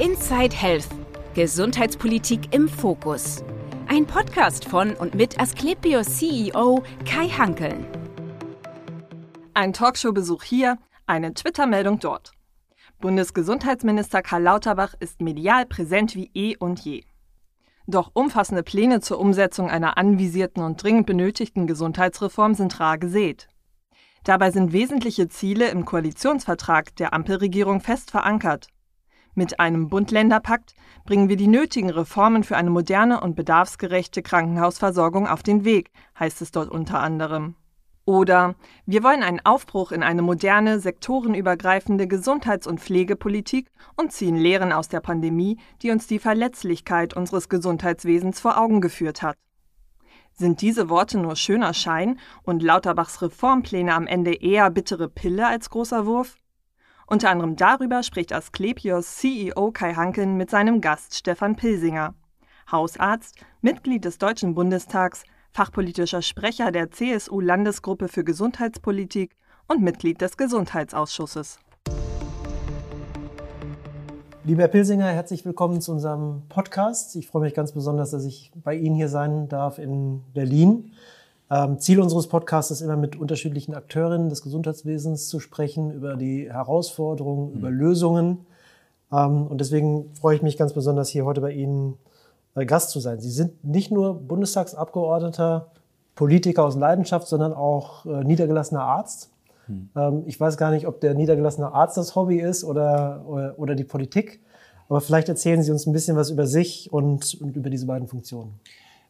Inside Health. Gesundheitspolitik im Fokus. Ein Podcast von und mit Asklepios CEO Kai Hankeln. Ein Talkshow-Besuch hier, eine Twitter-Meldung dort. Bundesgesundheitsminister Karl Lauterbach ist medial präsent wie eh und je. Doch umfassende Pläne zur Umsetzung einer anvisierten und dringend benötigten Gesundheitsreform sind rar gesät. Dabei sind wesentliche Ziele im Koalitionsvertrag der Ampelregierung fest verankert. Mit einem Bund-Länder-Pakt bringen wir die nötigen Reformen für eine moderne und bedarfsgerechte Krankenhausversorgung auf den Weg, heißt es dort unter anderem. Oder wir wollen einen Aufbruch in eine moderne, sektorenübergreifende Gesundheits- und Pflegepolitik und ziehen Lehren aus der Pandemie, die uns die Verletzlichkeit unseres Gesundheitswesens vor Augen geführt hat. Sind diese Worte nur schöner Schein und Lauterbachs Reformpläne am Ende eher bittere Pille als großer Wurf? Unter anderem darüber spricht Asklepios CEO Kai Hanken mit seinem Gast Stefan Pilsinger, Hausarzt, Mitglied des Deutschen Bundestags, fachpolitischer Sprecher der CSU-Landesgruppe für Gesundheitspolitik und Mitglied des Gesundheitsausschusses. Lieber Herr Pilsinger, herzlich willkommen zu unserem Podcast. Ich freue mich ganz besonders, dass ich bei Ihnen hier sein darf in Berlin. Ähm, Ziel unseres Podcasts ist immer mit unterschiedlichen Akteurinnen des Gesundheitswesens zu sprechen über die Herausforderungen, mhm. über Lösungen. Ähm, und deswegen freue ich mich ganz besonders, hier heute bei Ihnen äh, Gast zu sein. Sie sind nicht nur Bundestagsabgeordneter, Politiker aus Leidenschaft, sondern auch äh, niedergelassener Arzt. Hm. Ich weiß gar nicht, ob der niedergelassene Arzt das Hobby ist oder, oder, oder, die Politik. Aber vielleicht erzählen Sie uns ein bisschen was über sich und, und über diese beiden Funktionen.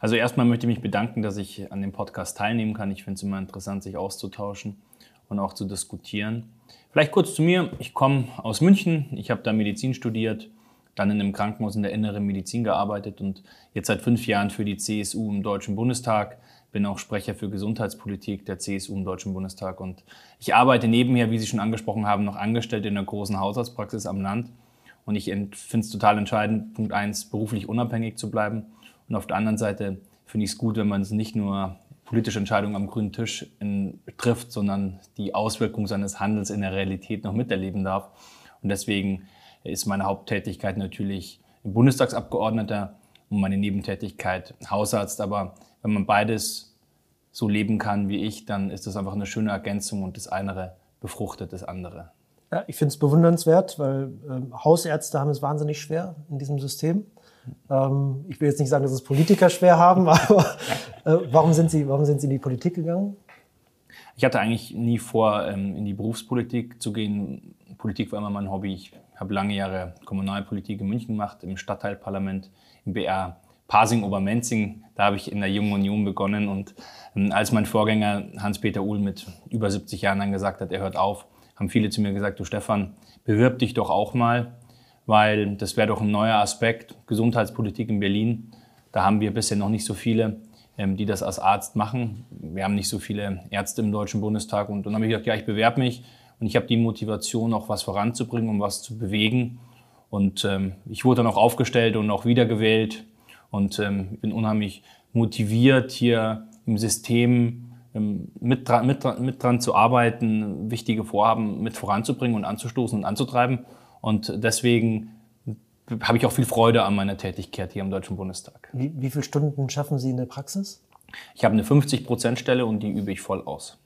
Also erstmal möchte ich mich bedanken, dass ich an dem Podcast teilnehmen kann. Ich finde es immer interessant, sich auszutauschen und auch zu diskutieren. Vielleicht kurz zu mir. Ich komme aus München. Ich habe da Medizin studiert, dann in einem Krankenhaus in der inneren Medizin gearbeitet und jetzt seit fünf Jahren für die CSU im Deutschen Bundestag bin auch Sprecher für Gesundheitspolitik der CSU im Deutschen Bundestag und ich arbeite nebenher, wie Sie schon angesprochen haben, noch angestellt in einer großen Hausarztpraxis am Land. Und ich finde es total entscheidend, Punkt eins, beruflich unabhängig zu bleiben. Und auf der anderen Seite finde ich es gut, wenn man es nicht nur politische Entscheidungen am grünen Tisch in, trifft, sondern die Auswirkungen seines Handels in der Realität noch miterleben darf. Und deswegen ist meine Haupttätigkeit natürlich Bundestagsabgeordneter und meine Nebentätigkeit Hausarzt. Aber wenn man beides so leben kann wie ich, dann ist das einfach eine schöne Ergänzung und das eine befruchtet das andere. Ja, ich finde es bewundernswert, weil äh, Hausärzte haben es wahnsinnig schwer in diesem System. Ähm, ich will jetzt nicht sagen, dass es Politiker schwer haben, aber äh, warum, sind Sie, warum sind Sie in die Politik gegangen? Ich hatte eigentlich nie vor, ähm, in die Berufspolitik zu gehen. Politik war immer mein Hobby. Ich habe lange Jahre Kommunalpolitik in München gemacht, im Stadtteilparlament, im BR Pasing-Obermenzing. Da habe ich in der Jungen Union begonnen und ähm, als mein Vorgänger Hans-Peter Uhl mit über 70 Jahren dann gesagt hat, er hört auf, haben viele zu mir gesagt, du Stefan, bewirb dich doch auch mal, weil das wäre doch ein neuer Aspekt, Gesundheitspolitik in Berlin. Da haben wir bisher noch nicht so viele, ähm, die das als Arzt machen. Wir haben nicht so viele Ärzte im Deutschen Bundestag und dann habe ich gesagt, ja, ich bewerbe mich und ich habe die Motivation, auch was voranzubringen, um was zu bewegen. Und ähm, ich wurde dann auch aufgestellt und auch wiedergewählt und ähm, bin unheimlich motiviert, hier im System ähm, mit, dran, mit, mit dran zu arbeiten, wichtige Vorhaben mit voranzubringen und anzustoßen und anzutreiben. Und deswegen habe ich auch viel Freude an meiner Tätigkeit hier im Deutschen Bundestag. Wie, wie viele Stunden schaffen Sie in der Praxis? Ich habe eine 50-Prozent-Stelle und die übe ich voll aus.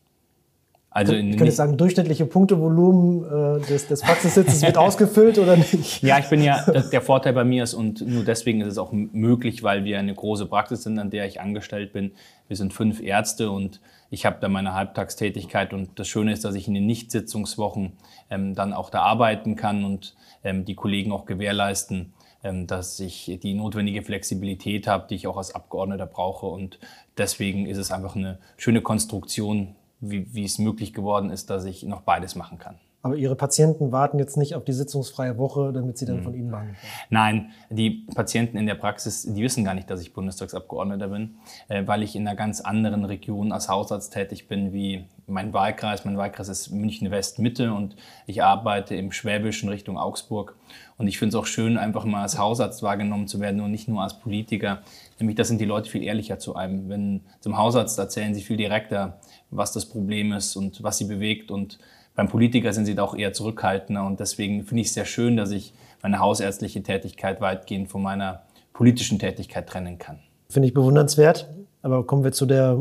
Also in, ich könnte sagen, durchschnittliche Punktevolumen äh, des, des Praxissitzes wird ausgefüllt oder nicht? Ja, ich bin ja, der Vorteil bei mir ist und nur deswegen ist es auch möglich, weil wir eine große Praxis sind, an der ich angestellt bin. Wir sind fünf Ärzte und ich habe da meine Halbtagstätigkeit und das Schöne ist, dass ich in den Nichtsitzungswochen ähm, dann auch da arbeiten kann und ähm, die Kollegen auch gewährleisten, ähm, dass ich die notwendige Flexibilität habe, die ich auch als Abgeordneter brauche und deswegen ist es einfach eine schöne Konstruktion, wie, wie es möglich geworden ist, dass ich noch beides machen kann. Aber Ihre Patienten warten jetzt nicht auf die sitzungsfreie Woche, damit sie dann mhm. von Ihnen behandelt werden? Nein, die Patienten in der Praxis, die wissen gar nicht, dass ich Bundestagsabgeordneter bin, äh, weil ich in einer ganz anderen Region als Hausarzt tätig bin wie mein Wahlkreis. Mein Wahlkreis ist München West Mitte und ich arbeite im Schwäbischen Richtung Augsburg. Und ich finde es auch schön, einfach mal als Hausarzt wahrgenommen zu werden und nicht nur als Politiker. Nämlich, das sind die Leute viel ehrlicher zu einem. Wenn zum Hausarzt erzählen sie viel direkter, was das Problem ist und was sie bewegt und beim Politiker sind sie da auch eher zurückhaltender und deswegen finde ich es sehr schön, dass ich meine hausärztliche Tätigkeit weitgehend von meiner politischen Tätigkeit trennen kann. Finde ich bewundernswert. Aber kommen wir zu der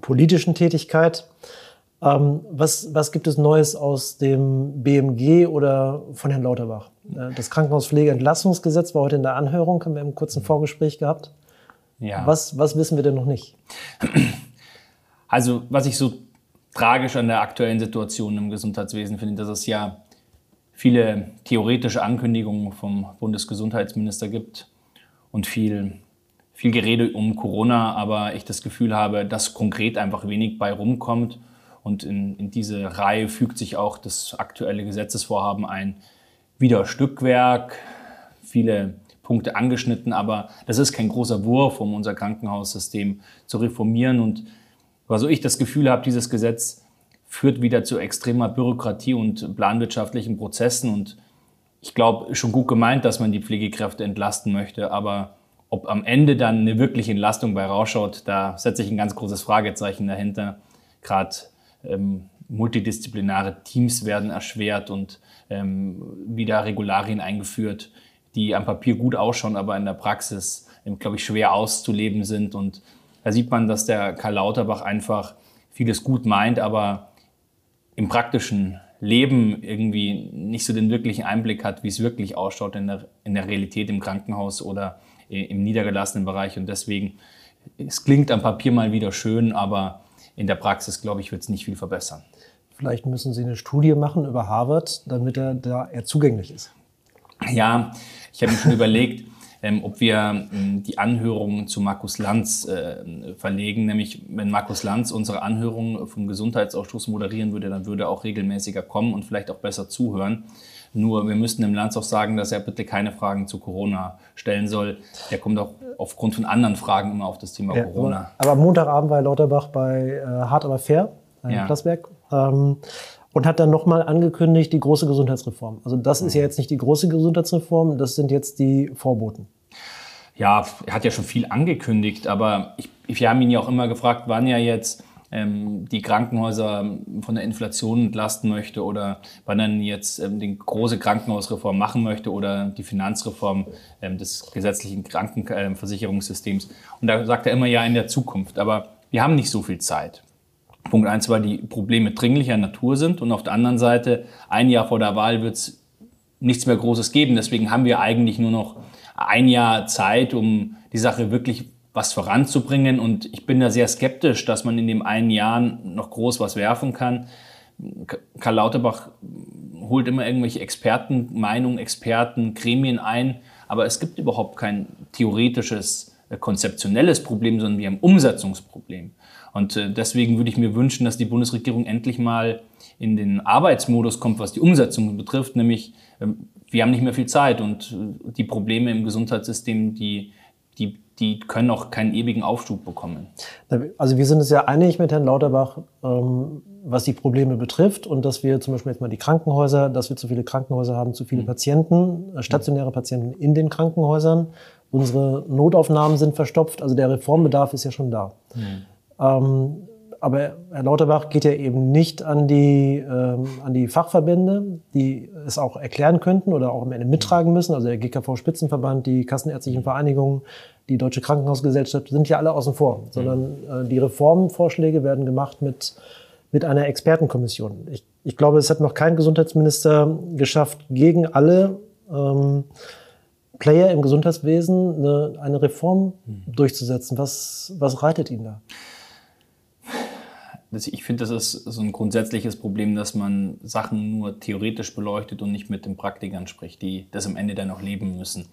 politischen Tätigkeit. Ähm, was, was gibt es Neues aus dem BMG oder von Herrn Lauterbach? Äh, das Krankenhauspflegeentlassungsgesetz war heute in der Anhörung, haben wir im kurzen Vorgespräch gehabt. Ja. Was, was wissen wir denn noch nicht? Also, was ich so tragisch an der aktuellen Situation im Gesundheitswesen finde, dass es ja viele theoretische Ankündigungen vom Bundesgesundheitsminister gibt und viel, viel Gerede um Corona, aber ich das Gefühl habe, dass konkret einfach wenig bei rumkommt. Und in, in diese Reihe fügt sich auch das aktuelle Gesetzesvorhaben ein. Wieder Stückwerk, viele Punkte angeschnitten, aber das ist kein großer Wurf, um unser Krankenhaussystem zu reformieren. Und also ich das Gefühl habe, dieses Gesetz führt wieder zu extremer Bürokratie und planwirtschaftlichen Prozessen. Und ich glaube, schon gut gemeint, dass man die Pflegekräfte entlasten möchte, aber ob am Ende dann eine wirkliche Entlastung bei rausschaut, da setze ich ein ganz großes Fragezeichen dahinter. Gerade ähm, multidisziplinare Teams werden erschwert und ähm, wieder Regularien eingeführt, die am Papier gut ausschauen, aber in der Praxis, glaube ich, schwer auszuleben sind. Und da sieht man, dass der Karl Lauterbach einfach vieles gut meint, aber im praktischen Leben irgendwie nicht so den wirklichen Einblick hat, wie es wirklich ausschaut in der, in der Realität im Krankenhaus oder im niedergelassenen Bereich. Und deswegen, es klingt am Papier mal wieder schön, aber in der Praxis, glaube ich, wird es nicht viel verbessern. Vielleicht müssen Sie eine Studie machen über Harvard, damit er da eher zugänglich ist. Ja, ich habe mir schon überlegt, ähm, ob wir ähm, die Anhörung zu Markus Lanz äh, verlegen. Nämlich, wenn Markus Lanz unsere Anhörung vom Gesundheitsausschuss moderieren würde, dann würde er auch regelmäßiger kommen und vielleicht auch besser zuhören. Nur wir müssten dem Lanz auch sagen, dass er bitte keine Fragen zu Corona stellen soll. Er kommt auch aufgrund von anderen Fragen immer auf das Thema ja, Corona. Aber am Montagabend war Lauterbach bei äh, Hart aber fair, in ja. Plasberg. Ähm, und hat dann nochmal angekündigt, die große Gesundheitsreform. Also das ist ja jetzt nicht die große Gesundheitsreform, das sind jetzt die Vorboten. Ja, er hat ja schon viel angekündigt, aber ich, wir haben ihn ja auch immer gefragt, wann er jetzt die Krankenhäuser von der Inflation entlasten möchte oder wann er jetzt ähm, die große Krankenhausreform machen möchte oder die Finanzreform ähm, des gesetzlichen Krankenversicherungssystems. Und da sagt er immer ja in der Zukunft. Aber wir haben nicht so viel Zeit. Punkt eins, weil die Probleme dringlicher Natur sind und auf der anderen Seite, ein Jahr vor der Wahl wird es nichts mehr Großes geben. Deswegen haben wir eigentlich nur noch ein Jahr Zeit, um die Sache wirklich was voranzubringen. Und ich bin da sehr skeptisch, dass man in dem einen Jahr noch groß was werfen kann. Karl Lauterbach holt immer irgendwelche Expertenmeinungen, Experten, Gremien ein, aber es gibt überhaupt kein theoretisches, äh, konzeptionelles Problem, sondern wir haben ein Umsetzungsproblem. Und äh, deswegen würde ich mir wünschen, dass die Bundesregierung endlich mal in den Arbeitsmodus kommt, was die Umsetzung betrifft, nämlich ähm, wir haben nicht mehr viel Zeit und äh, die Probleme im Gesundheitssystem, die, die, die können auch keinen ewigen Aufschub bekommen. Also wir sind uns ja einig mit Herrn Lauterbach, ähm, was die Probleme betrifft und dass wir zum Beispiel jetzt mal die Krankenhäuser, dass wir zu viele Krankenhäuser haben, zu viele mhm. Patienten, äh, stationäre Patienten in den Krankenhäusern. Unsere Notaufnahmen sind verstopft, also der Reformbedarf ist ja schon da. Mhm. Ähm, aber Herr Lauterbach geht ja eben nicht an die, ähm, an die Fachverbände, die es auch erklären könnten oder auch am Ende mittragen müssen. Also der GKV-Spitzenverband, die Kassenärztlichen Vereinigungen, die Deutsche Krankenhausgesellschaft sind ja alle außen vor, sondern äh, die Reformvorschläge werden gemacht mit, mit einer Expertenkommission. Ich, ich glaube, es hat noch kein Gesundheitsminister geschafft, gegen alle ähm, Player im Gesundheitswesen eine, eine Reform hm. durchzusetzen. Was, was reitet ihn da? ich finde, das ist so ein grundsätzliches Problem, dass man Sachen nur theoretisch beleuchtet und nicht mit den Praktikern spricht, die das am Ende dann auch leben müssen.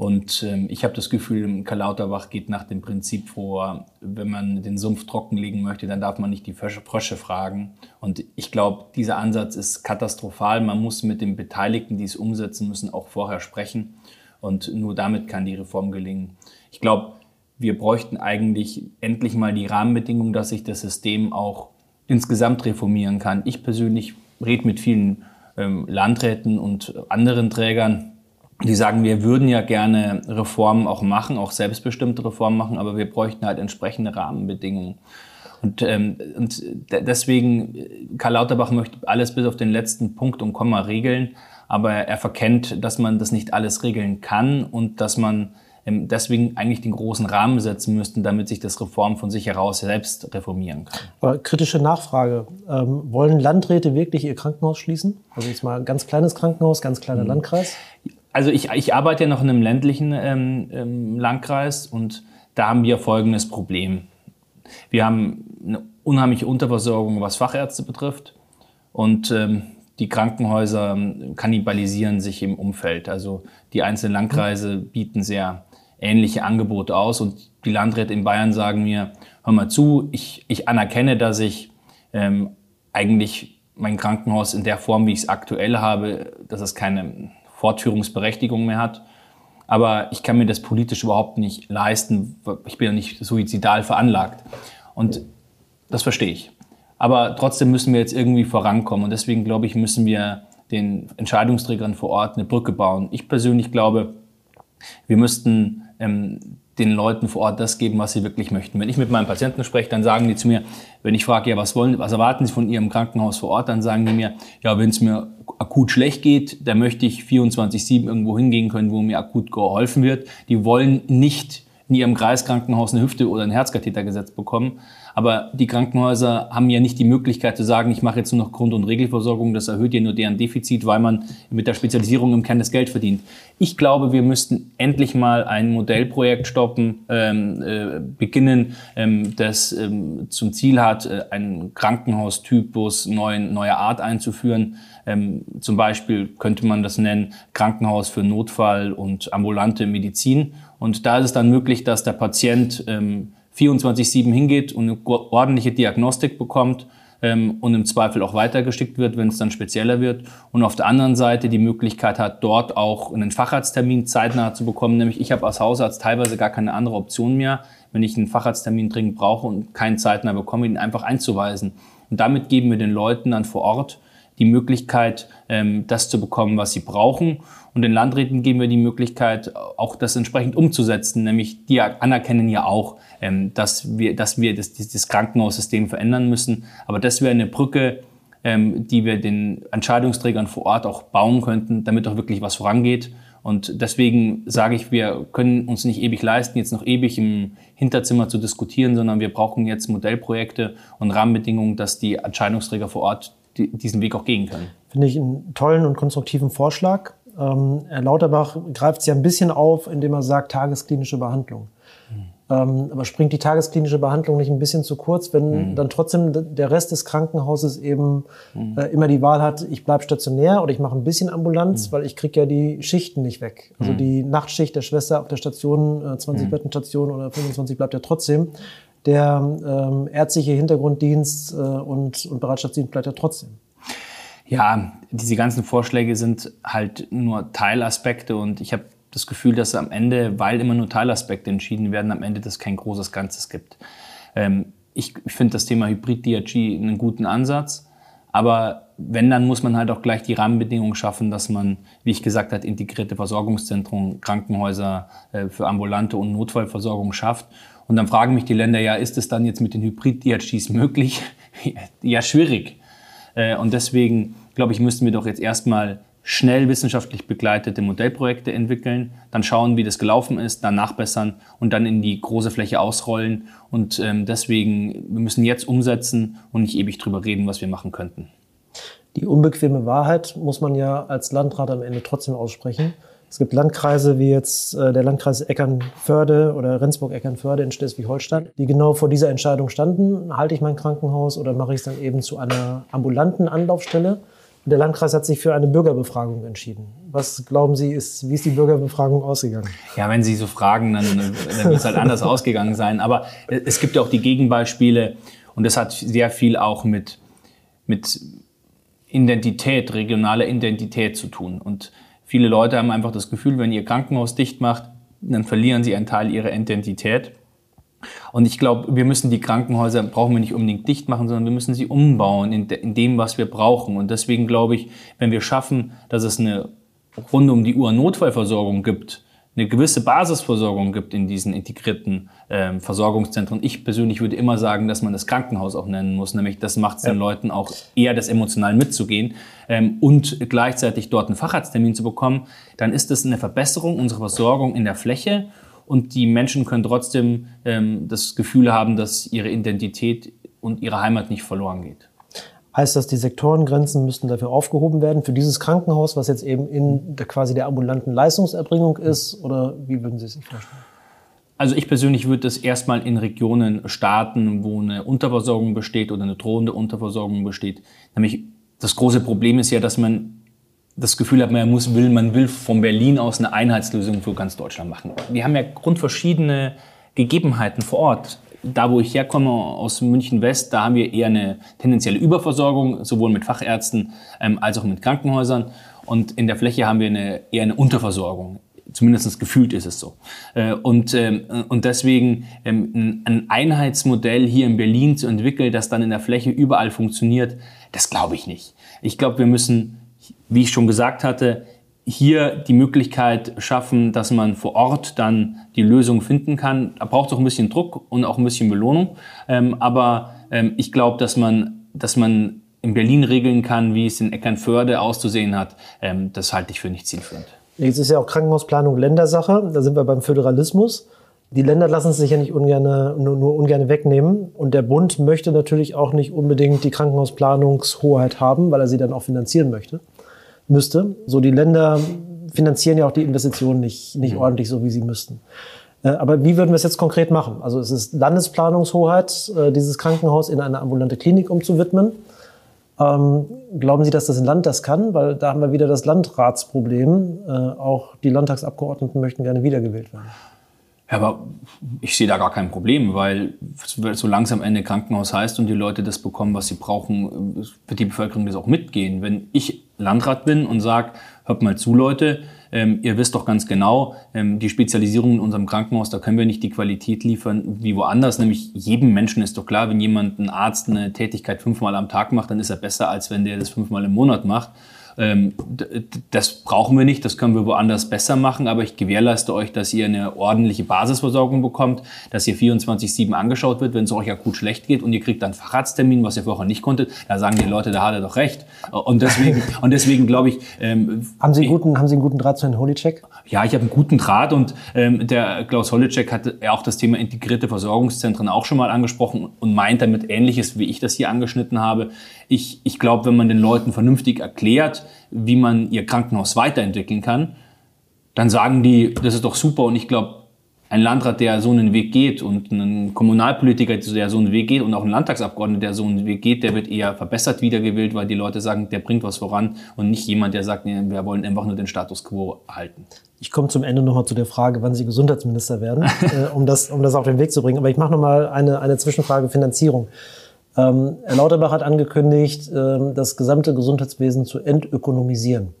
Und ähm, ich habe das Gefühl, Karl Lauterbach geht nach dem Prinzip vor, wenn man den Sumpf trockenlegen möchte, dann darf man nicht die Frösche fragen. Und ich glaube, dieser Ansatz ist katastrophal. Man muss mit den Beteiligten, die es umsetzen müssen, auch vorher sprechen. Und nur damit kann die Reform gelingen. Ich glaube, wir bräuchten eigentlich endlich mal die Rahmenbedingungen, dass sich das System auch insgesamt reformieren kann. Ich persönlich rede mit vielen ähm, Landräten und anderen Trägern, die sagen, wir würden ja gerne Reformen auch machen, auch selbstbestimmte Reformen machen, aber wir bräuchten halt entsprechende Rahmenbedingungen. Und, ähm, und deswegen, Karl Lauterbach möchte alles bis auf den letzten Punkt und Komma regeln, aber er verkennt, dass man das nicht alles regeln kann und dass man ähm, deswegen eigentlich den großen Rahmen setzen müssten, damit sich das Reform von sich heraus selbst reformieren kann. Aber kritische Nachfrage. Ähm, wollen Landräte wirklich ihr Krankenhaus schließen? Also jetzt mal ein ganz kleines Krankenhaus, ganz kleiner mhm. Landkreis? Also ich, ich arbeite ja noch in einem ländlichen ähm, ähm, Landkreis und da haben wir folgendes Problem. Wir haben eine unheimliche Unterversorgung, was Fachärzte betrifft. Und ähm, die Krankenhäuser kannibalisieren sich im Umfeld. Also die einzelnen Landkreise bieten sehr ähnliche Angebote aus und die Landräte in Bayern sagen mir, hör mal zu, ich, ich anerkenne, dass ich ähm, eigentlich mein Krankenhaus in der Form, wie ich es aktuell habe, dass es keine Fortführungsberechtigung mehr hat. Aber ich kann mir das politisch überhaupt nicht leisten. Ich bin ja nicht suizidal veranlagt. Und das verstehe ich. Aber trotzdem müssen wir jetzt irgendwie vorankommen. Und deswegen glaube ich, müssen wir den Entscheidungsträgern vor Ort eine Brücke bauen. Ich persönlich glaube, wir müssten ähm, den Leuten vor Ort das geben, was sie wirklich möchten. Wenn ich mit meinen Patienten spreche, dann sagen die zu mir, wenn ich frage, ja, was wollen, was erwarten sie von ihrem Krankenhaus vor Ort, dann sagen die mir, ja, wenn es mir akut schlecht geht, dann möchte ich 24/7 irgendwo hingehen können, wo mir akut geholfen wird. Die wollen nicht in ihrem Kreiskrankenhaus eine Hüfte oder einen Herzkatheter gesetzt bekommen. Aber die Krankenhäuser haben ja nicht die Möglichkeit zu sagen, ich mache jetzt nur noch Grund- und Regelversorgung, das erhöht ja nur deren Defizit, weil man mit der Spezialisierung im Kern das Geld verdient. Ich glaube, wir müssten endlich mal ein Modellprojekt stoppen, ähm, äh, beginnen, ähm, das ähm, zum Ziel hat, äh, einen Krankenhaustypus neuen, neuer Art einzuführen. Ähm, zum Beispiel könnte man das nennen Krankenhaus für Notfall und ambulante Medizin und da ist es dann möglich, dass der Patient ähm, 24-7 hingeht und eine ordentliche Diagnostik bekommt ähm, und im Zweifel auch weitergeschickt wird, wenn es dann spezieller wird. Und auf der anderen Seite die Möglichkeit hat, dort auch einen Facharzttermin zeitnah zu bekommen. Nämlich ich habe als Hausarzt teilweise gar keine andere Option mehr, wenn ich einen Facharzttermin dringend brauche und keinen zeitnah bekomme, ihn einfach einzuweisen. Und damit geben wir den Leuten dann vor Ort die Möglichkeit, ähm, das zu bekommen, was sie brauchen. Und den Landräten geben wir die Möglichkeit, auch das entsprechend umzusetzen. Nämlich die anerkennen ja auch, ähm, dass wir, dass wir das, das Krankenhaussystem verändern müssen. Aber das wäre eine Brücke, ähm, die wir den Entscheidungsträgern vor Ort auch bauen könnten, damit auch wirklich was vorangeht. Und deswegen sage ich, wir können uns nicht ewig leisten, jetzt noch ewig im Hinterzimmer zu diskutieren, sondern wir brauchen jetzt Modellprojekte und Rahmenbedingungen, dass die Entscheidungsträger vor Ort diesen Weg auch gehen können. Finde ich einen tollen und konstruktiven Vorschlag. Ähm, Herr Lauterbach greift es ja ein bisschen auf, indem er sagt, tagesklinische Behandlung. Mhm. Ähm, aber springt die tagesklinische Behandlung nicht ein bisschen zu kurz, wenn mhm. dann trotzdem der Rest des Krankenhauses eben mhm. äh, immer die Wahl hat, ich bleibe stationär oder ich mache ein bisschen Ambulanz, mhm. weil ich kriege ja die Schichten nicht weg. Also mhm. die Nachtschicht der Schwester auf der Station, äh, 20 mhm. Bettenstation oder 25 bleibt ja trotzdem. Der ähm, ärztliche Hintergrunddienst äh, und, und Bereitschaftsdienst bleibt ja trotzdem. Ja, diese ganzen Vorschläge sind halt nur Teilaspekte und ich habe das Gefühl, dass am Ende, weil immer nur Teilaspekte entschieden werden, am Ende das kein großes Ganzes gibt. Ähm, ich finde das Thema Hybrid-DRG einen guten Ansatz, aber wenn, dann muss man halt auch gleich die Rahmenbedingungen schaffen, dass man, wie ich gesagt habe, integrierte Versorgungszentren, Krankenhäuser äh, für ambulante und Notfallversorgung schafft. Und dann fragen mich die Länder, ja, ist es dann jetzt mit den Hybrid-DRGs möglich? ja, schwierig. Äh, und deswegen, glaube ich, müssten wir doch jetzt erstmal schnell wissenschaftlich begleitete Modellprojekte entwickeln, dann schauen, wie das gelaufen ist, dann nachbessern und dann in die große Fläche ausrollen. Und ähm, deswegen, wir müssen jetzt umsetzen und nicht ewig drüber reden, was wir machen könnten. Die unbequeme Wahrheit muss man ja als Landrat am Ende trotzdem aussprechen. Es gibt Landkreise wie jetzt äh, der Landkreis Eckernförde oder Rendsburg-Eckernförde in Schleswig-Holstein, die genau vor dieser Entscheidung standen. Halte ich mein Krankenhaus oder mache ich es dann eben zu einer ambulanten Anlaufstelle? Und der Landkreis hat sich für eine Bürgerbefragung entschieden. Was glauben Sie, ist, wie ist die Bürgerbefragung ausgegangen? Ja, wenn Sie so fragen, dann, dann wird es halt anders ausgegangen sein. Aber es gibt ja auch die Gegenbeispiele und das hat sehr viel auch mit, mit Identität, regionaler Identität zu tun. Und Viele Leute haben einfach das Gefühl, wenn ihr Krankenhaus dicht macht, dann verlieren sie einen Teil ihrer Identität. Und ich glaube, wir müssen die Krankenhäuser, brauchen wir nicht unbedingt dicht machen, sondern wir müssen sie umbauen in, de, in dem, was wir brauchen. Und deswegen glaube ich, wenn wir schaffen, dass es eine rund um die Uhr Notfallversorgung gibt, eine gewisse Basisversorgung gibt in diesen integrierten ähm, Versorgungszentren. Ich persönlich würde immer sagen, dass man das Krankenhaus auch nennen muss, nämlich das macht es ja. den Leuten auch eher das emotional mitzugehen ähm, und gleichzeitig dort einen Facharzttermin zu bekommen, dann ist das eine Verbesserung unserer Versorgung in der Fläche und die Menschen können trotzdem ähm, das Gefühl haben, dass ihre Identität und ihre Heimat nicht verloren geht. Heißt das, die Sektorengrenzen müssten dafür aufgehoben werden für dieses Krankenhaus, was jetzt eben in der, quasi der ambulanten Leistungserbringung ist? Oder wie würden Sie sich vorstellen? Also ich persönlich würde das erstmal in Regionen starten, wo eine Unterversorgung besteht oder eine drohende Unterversorgung besteht. Nämlich das große Problem ist ja, dass man das Gefühl hat, man muss, will, man will von Berlin aus eine Einheitslösung für ganz Deutschland machen. Wir haben ja grundverschiedene Gegebenheiten vor Ort da, wo ich herkomme, aus München West, da haben wir eher eine tendenzielle Überversorgung, sowohl mit Fachärzten ähm, als auch mit Krankenhäusern. Und in der Fläche haben wir eine, eher eine Unterversorgung. Zumindest gefühlt ist es so. Äh, und, ähm, und deswegen ähm, ein Einheitsmodell hier in Berlin zu entwickeln, das dann in der Fläche überall funktioniert, das glaube ich nicht. Ich glaube, wir müssen, wie ich schon gesagt hatte, hier die Möglichkeit schaffen, dass man vor Ort dann die Lösung finden kann. Da braucht es auch ein bisschen Druck und auch ein bisschen Belohnung. Ähm, aber ähm, ich glaube, dass man, dass man in Berlin regeln kann, wie es in Eckernförde auszusehen hat. Ähm, das halte ich für nicht zielführend. Jetzt ist ja auch Krankenhausplanung Ländersache. Da sind wir beim Föderalismus. Die Länder lassen es sich ja nicht ungern, nur, nur ungern wegnehmen. Und der Bund möchte natürlich auch nicht unbedingt die Krankenhausplanungshoheit haben, weil er sie dann auch finanzieren möchte müsste. So die Länder finanzieren ja auch die Investitionen nicht, nicht mhm. ordentlich so, wie sie müssten. Äh, aber wie würden wir es jetzt konkret machen? Also es ist Landesplanungshoheit, äh, dieses Krankenhaus in eine ambulante Klinik umzuwidmen. Ähm, glauben Sie, dass das Land das kann? Weil da haben wir wieder das Landratsproblem. Äh, auch die Landtagsabgeordneten möchten gerne wiedergewählt werden. Ja, aber ich sehe da gar kein Problem, weil so langsam Ende Krankenhaus heißt und die Leute das bekommen, was sie brauchen, wird die Bevölkerung das auch mitgehen. Wenn ich Landrat bin und sage, hört mal zu, Leute, ähm, ihr wisst doch ganz genau, ähm, die Spezialisierung in unserem Krankenhaus, da können wir nicht die Qualität liefern wie woanders. Nämlich jedem Menschen ist doch klar, wenn jemand, ein Arzt, eine Tätigkeit fünfmal am Tag macht, dann ist er besser, als wenn der das fünfmal im Monat macht. Ähm, das brauchen wir nicht, das können wir woanders besser machen, aber ich gewährleiste euch, dass ihr eine ordentliche Basisversorgung bekommt, dass ihr 24-7 angeschaut wird, wenn es euch akut schlecht geht und ihr kriegt dann Facharzttermin, was ihr vorher nicht konntet. Da sagen die Leute, da hat er doch recht. Und deswegen, und deswegen glaube ich. Ähm, haben, Sie guten, haben Sie einen guten Draht zu Herrn Holicek? Ja, ich habe einen guten Draht und ähm, der Klaus Holicek hat ja auch das Thema integrierte Versorgungszentren auch schon mal angesprochen und meint damit Ähnliches, wie ich das hier angeschnitten habe. Ich, ich glaube, wenn man den Leuten vernünftig erklärt, wie man ihr Krankenhaus weiterentwickeln kann, dann sagen die, das ist doch super. Und ich glaube, ein Landrat, der so einen Weg geht und ein Kommunalpolitiker, der so einen Weg geht und auch ein Landtagsabgeordneter, der so einen Weg geht, der wird eher verbessert wiedergewählt, weil die Leute sagen, der bringt was voran und nicht jemand, der sagt, wir wollen einfach nur den Status quo halten. Ich komme zum Ende nochmal zu der Frage, wann Sie Gesundheitsminister werden, äh, um, das, um das auf den Weg zu bringen. Aber ich mache nochmal eine, eine Zwischenfrage Finanzierung. Ähm, Herr Lauterbach hat angekündigt, ähm, das gesamte Gesundheitswesen zu entökonomisieren.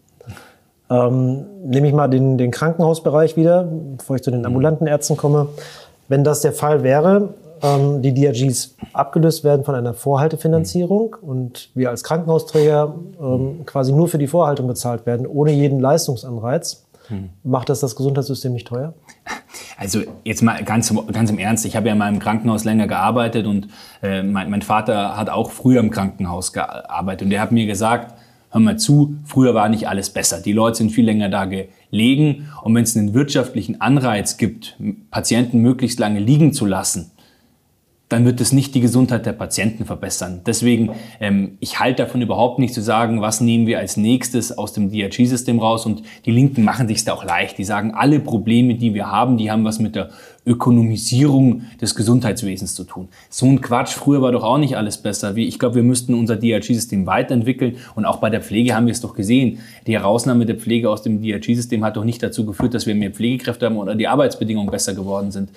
Ähm, nehme ich mal den, den Krankenhausbereich wieder, bevor ich zu den ambulanten Ärzten komme. Wenn das der Fall wäre, ähm, die DRGs abgelöst werden von einer Vorhaltefinanzierung und wir als Krankenhausträger ähm, quasi nur für die Vorhaltung bezahlt werden, ohne jeden Leistungsanreiz, hm. macht das das Gesundheitssystem nicht teuer? Also jetzt mal ganz, ganz im Ernst, ich habe ja in meinem Krankenhaus länger gearbeitet und äh, mein, mein, Vater hat auch früher im Krankenhaus gearbeitet und der hat mir gesagt, hör mal zu, früher war nicht alles besser. Die Leute sind viel länger da gelegen und wenn es einen wirtschaftlichen Anreiz gibt, Patienten möglichst lange liegen zu lassen, dann wird es nicht die Gesundheit der Patienten verbessern. Deswegen, ähm, ich halte davon überhaupt nicht zu sagen, was nehmen wir als nächstes aus dem DRG-System raus. Und die Linken machen sich da auch leicht. Die sagen, alle Probleme, die wir haben, die haben was mit der Ökonomisierung des Gesundheitswesens zu tun. So ein Quatsch. Früher war doch auch nicht alles besser. Ich glaube, wir müssten unser DRG-System weiterentwickeln. Und auch bei der Pflege haben wir es doch gesehen. Die Herausnahme der Pflege aus dem DRG-System hat doch nicht dazu geführt, dass wir mehr Pflegekräfte haben oder die Arbeitsbedingungen besser geworden sind.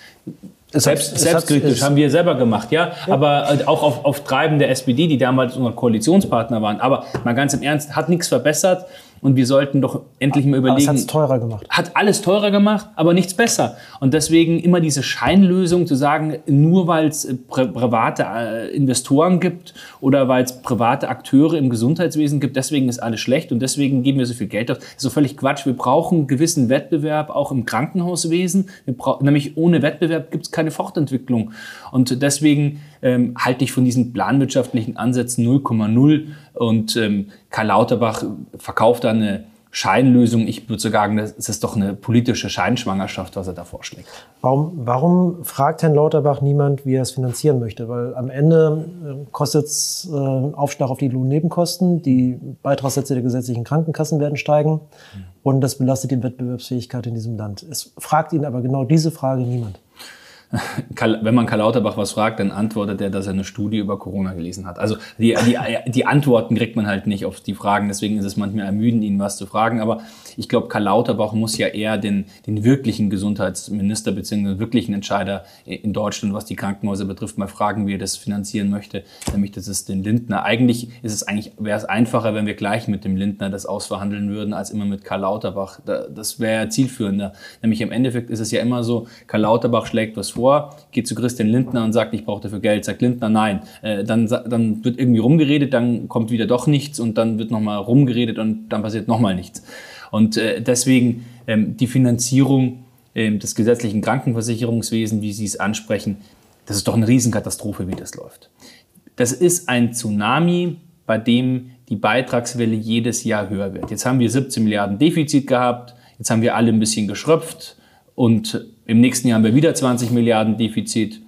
Selbst, selbstkritisch haben wir selber gemacht, ja. ja. Aber äh, auch auf, auf Treiben der SPD, die damals unser Koalitionspartner waren. Aber mal ganz im Ernst, hat nichts verbessert. Und wir sollten doch endlich mal überlegen. Aber es hat teurer gemacht. Hat alles teurer gemacht, aber nichts besser. Und deswegen immer diese Scheinlösung zu sagen, nur weil es äh, private äh, Investoren gibt oder weil es private Akteure im Gesundheitswesen gibt, deswegen ist alles schlecht und deswegen geben wir so viel Geld aus. Das ist so völlig Quatsch. Wir brauchen einen gewissen Wettbewerb auch im Krankenhauswesen. nämlich ohne Wettbewerb gibt es keine Fortentwicklung. Und deswegen ähm, halte ich von diesen planwirtschaftlichen Ansätzen 0,0 und ähm, Karl Lauterbach verkauft da eine Scheinlösung. Ich würde sagen, das ist doch eine politische Scheinschwangerschaft, was er da vorschlägt. Warum, warum fragt Herrn Lauterbach niemand, wie er es finanzieren möchte? Weil am Ende äh, kostet es äh, Aufschlag auf die Lohnnebenkosten, die Beitragssätze der gesetzlichen Krankenkassen werden steigen und das belastet die Wettbewerbsfähigkeit in diesem Land. Es fragt ihn aber genau diese Frage niemand. Wenn man Karl Lauterbach was fragt, dann antwortet er, dass er eine Studie über Corona gelesen hat. Also die, die, die Antworten kriegt man halt nicht auf die Fragen, deswegen ist es manchmal ermüdend, ihn was zu fragen. Aber ich glaube, Karl Lauterbach muss ja eher den, den wirklichen Gesundheitsminister bzw. wirklichen Entscheider in Deutschland, was die Krankenhäuser betrifft, mal fragen, wie er das finanzieren möchte. Nämlich, das ist den Lindner. Eigentlich ist es eigentlich, wäre es einfacher, wenn wir gleich mit dem Lindner das ausverhandeln würden, als immer mit Karl Lauterbach. Das wäre ja zielführender. Nämlich im Endeffekt ist es ja immer so, Karl Lauterbach schlägt was vor, vor, geht zu Christian Lindner und sagt, ich brauche dafür Geld. Sagt Lindner, nein. Äh, dann, dann wird irgendwie rumgeredet, dann kommt wieder doch nichts und dann wird nochmal rumgeredet und dann passiert nochmal nichts. Und äh, deswegen ähm, die Finanzierung ähm, des gesetzlichen Krankenversicherungswesens, wie Sie es ansprechen, das ist doch eine Riesenkatastrophe, wie das läuft. Das ist ein Tsunami, bei dem die Beitragswelle jedes Jahr höher wird. Jetzt haben wir 17 Milliarden Defizit gehabt, jetzt haben wir alle ein bisschen geschröpft und im nächsten Jahr haben wir wieder 20 Milliarden Defizit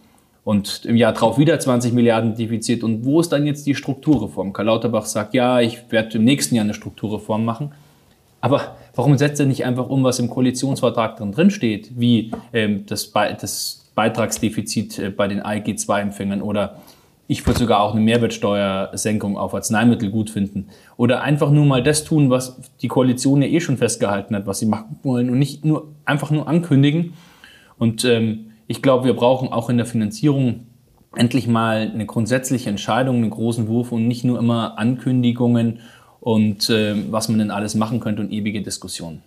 und im Jahr drauf wieder 20 Milliarden Defizit. Und wo ist dann jetzt die Strukturreform? Karl Lauterbach sagt, ja, ich werde im nächsten Jahr eine Strukturreform machen. Aber warum setzt er nicht einfach um, was im Koalitionsvertrag drin steht, wie ähm, das, Be das Beitragsdefizit äh, bei den ALG-2-Empfängern oder ich würde sogar auch eine Mehrwertsteuersenkung auf Arzneimittel gut finden. Oder einfach nur mal das tun, was die Koalition ja eh schon festgehalten hat, was sie machen wollen und nicht nur einfach nur ankündigen und ähm, ich glaube, wir brauchen auch in der Finanzierung endlich mal eine grundsätzliche Entscheidung, einen großen Wurf und nicht nur immer Ankündigungen und äh, was man denn alles machen könnte und ewige Diskussionen.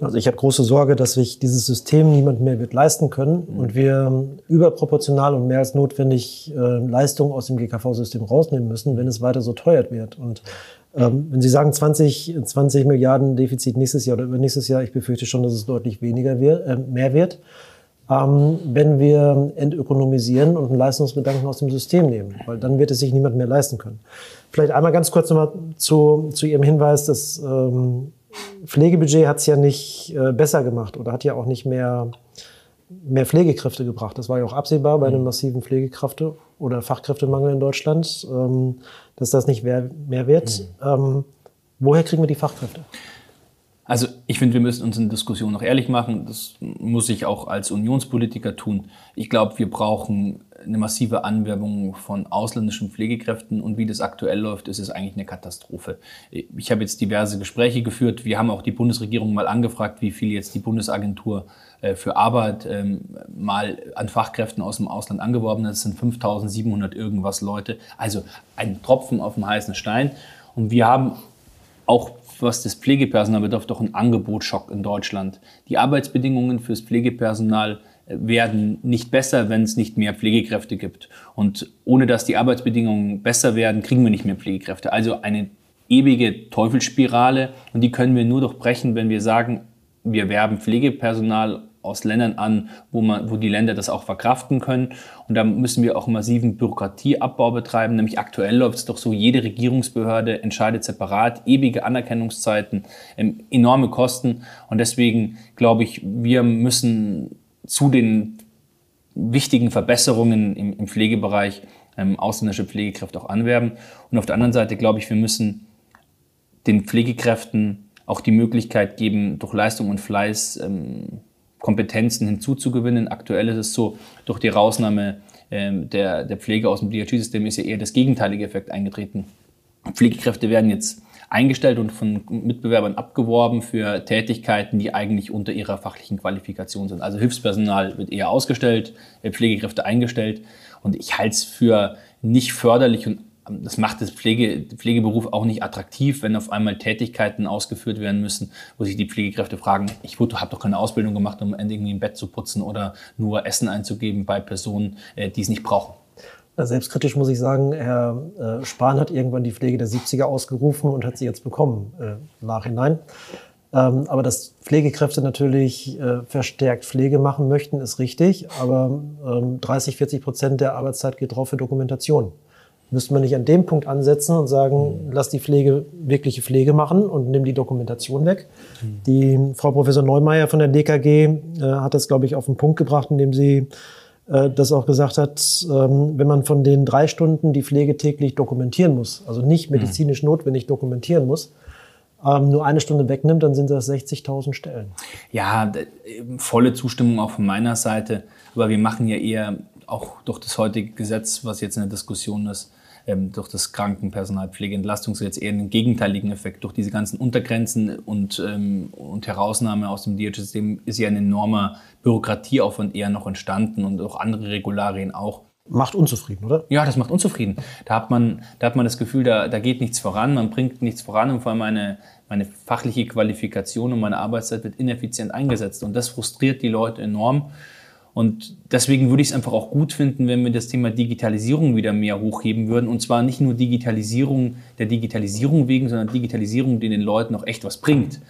Also ich habe große Sorge, dass sich dieses System niemand mehr wird leisten können mhm. und wir überproportional und mehr als notwendig äh, Leistungen aus dem GKV-System rausnehmen müssen, wenn es weiter so teuert wird. Und ähm, wenn Sie sagen 20, 20 Milliarden Defizit nächstes Jahr oder übernächstes Jahr, ich befürchte schon, dass es deutlich weniger wird, äh, mehr wird ähm, wenn wir entökonomisieren und einen Leistungsgedanken aus dem System nehmen, weil dann wird es sich niemand mehr leisten können. Vielleicht einmal ganz kurz nochmal zu, zu Ihrem Hinweis, das ähm, Pflegebudget hat es ja nicht äh, besser gemacht oder hat ja auch nicht mehr, mehr Pflegekräfte gebracht. Das war ja auch absehbar bei einem mhm. massiven Pflegekräfte- oder Fachkräftemangel in Deutschland, ähm, dass das nicht mehr, mehr wird. Mhm. Ähm, woher kriegen wir die Fachkräfte? Also ich finde, wir müssen uns in Diskussion noch ehrlich machen. Das muss ich auch als Unionspolitiker tun. Ich glaube, wir brauchen eine massive Anwerbung von ausländischen Pflegekräften und wie das aktuell läuft, ist es eigentlich eine Katastrophe. Ich habe jetzt diverse Gespräche geführt. Wir haben auch die Bundesregierung mal angefragt, wie viel jetzt die Bundesagentur äh, für Arbeit ähm, mal an Fachkräften aus dem Ausland angeworben hat. Das sind 5700 irgendwas Leute. Also ein Tropfen auf dem heißen Stein. Und wir haben auch was das Pflegepersonal betrifft, doch ein Angebotsschock in Deutschland. Die Arbeitsbedingungen fürs Pflegepersonal äh, werden nicht besser, wenn es nicht mehr Pflegekräfte gibt. Und ohne dass die Arbeitsbedingungen besser werden, kriegen wir nicht mehr Pflegekräfte. Also eine ewige Teufelsspirale und die können wir nur durchbrechen, wenn wir sagen, wir werben Pflegepersonal aus Ländern an, wo, man, wo die Länder das auch verkraften können. Und da müssen wir auch massiven Bürokratieabbau betreiben. Nämlich aktuell läuft es doch so, jede Regierungsbehörde entscheidet separat, ewige Anerkennungszeiten, ähm, enorme Kosten. Und deswegen glaube ich, wir müssen zu den wichtigen Verbesserungen im, im Pflegebereich ähm, ausländische Pflegekräfte auch anwerben. Und auf der anderen Seite glaube ich, wir müssen den Pflegekräften auch die Möglichkeit geben, durch Leistung und Fleiß ähm, Kompetenzen hinzuzugewinnen. Aktuell ist es so, durch die Rausnahme ähm, der, der Pflege aus dem DRG-System ist ja eher das gegenteilige Effekt eingetreten. Pflegekräfte werden jetzt eingestellt und von Mitbewerbern abgeworben für Tätigkeiten, die eigentlich unter ihrer fachlichen Qualifikation sind. Also Hilfspersonal wird eher ausgestellt, äh, Pflegekräfte eingestellt. Und ich halte es für nicht förderlich und das macht das Pflege, Pflegeberuf auch nicht attraktiv, wenn auf einmal Tätigkeiten ausgeführt werden müssen, wo sich die Pflegekräfte fragen, ich habe doch keine Ausbildung gemacht, um irgendwie ein Bett zu putzen oder nur Essen einzugeben bei Personen, äh, die es nicht brauchen. Selbstkritisch muss ich sagen, Herr äh, Spahn hat irgendwann die Pflege der 70er ausgerufen und hat sie jetzt bekommen, äh, im Nachhinein. Ähm, aber dass Pflegekräfte natürlich äh, verstärkt Pflege machen möchten, ist richtig. Aber ähm, 30, 40 Prozent der Arbeitszeit geht drauf für Dokumentation. Müsste man nicht an dem Punkt ansetzen und sagen, lass die Pflege wirkliche Pflege machen und nimm die Dokumentation weg. Mhm. Die Frau Professor Neumeier von der DKG äh, hat das, glaube ich, auf den Punkt gebracht, indem sie äh, das auch gesagt hat, ähm, wenn man von den drei Stunden die Pflege täglich dokumentieren muss, also nicht medizinisch notwendig dokumentieren muss, ähm, nur eine Stunde wegnimmt, dann sind das 60.000 Stellen. Ja, volle Zustimmung auch von meiner Seite. Aber wir machen ja eher auch durch das heutige Gesetz, was jetzt in der Diskussion ist, ähm, durch das Krankenpersonalpflegeentlastungsgesetz eher einen gegenteiligen Effekt. Durch diese ganzen Untergrenzen und, ähm, und Herausnahme aus dem DRG-System ist ja ein enormer Bürokratieaufwand eher noch entstanden und auch andere Regularien auch macht unzufrieden, oder? Ja, das macht unzufrieden. Da hat man, da hat man das Gefühl, da, da geht nichts voran, man bringt nichts voran und vor allem meine, meine fachliche Qualifikation und meine Arbeitszeit wird ineffizient eingesetzt. Und das frustriert die Leute enorm. Und deswegen würde ich es einfach auch gut finden, wenn wir das Thema Digitalisierung wieder mehr hochheben würden. Und zwar nicht nur Digitalisierung der Digitalisierung wegen, sondern Digitalisierung, die den Leuten auch echt was bringt.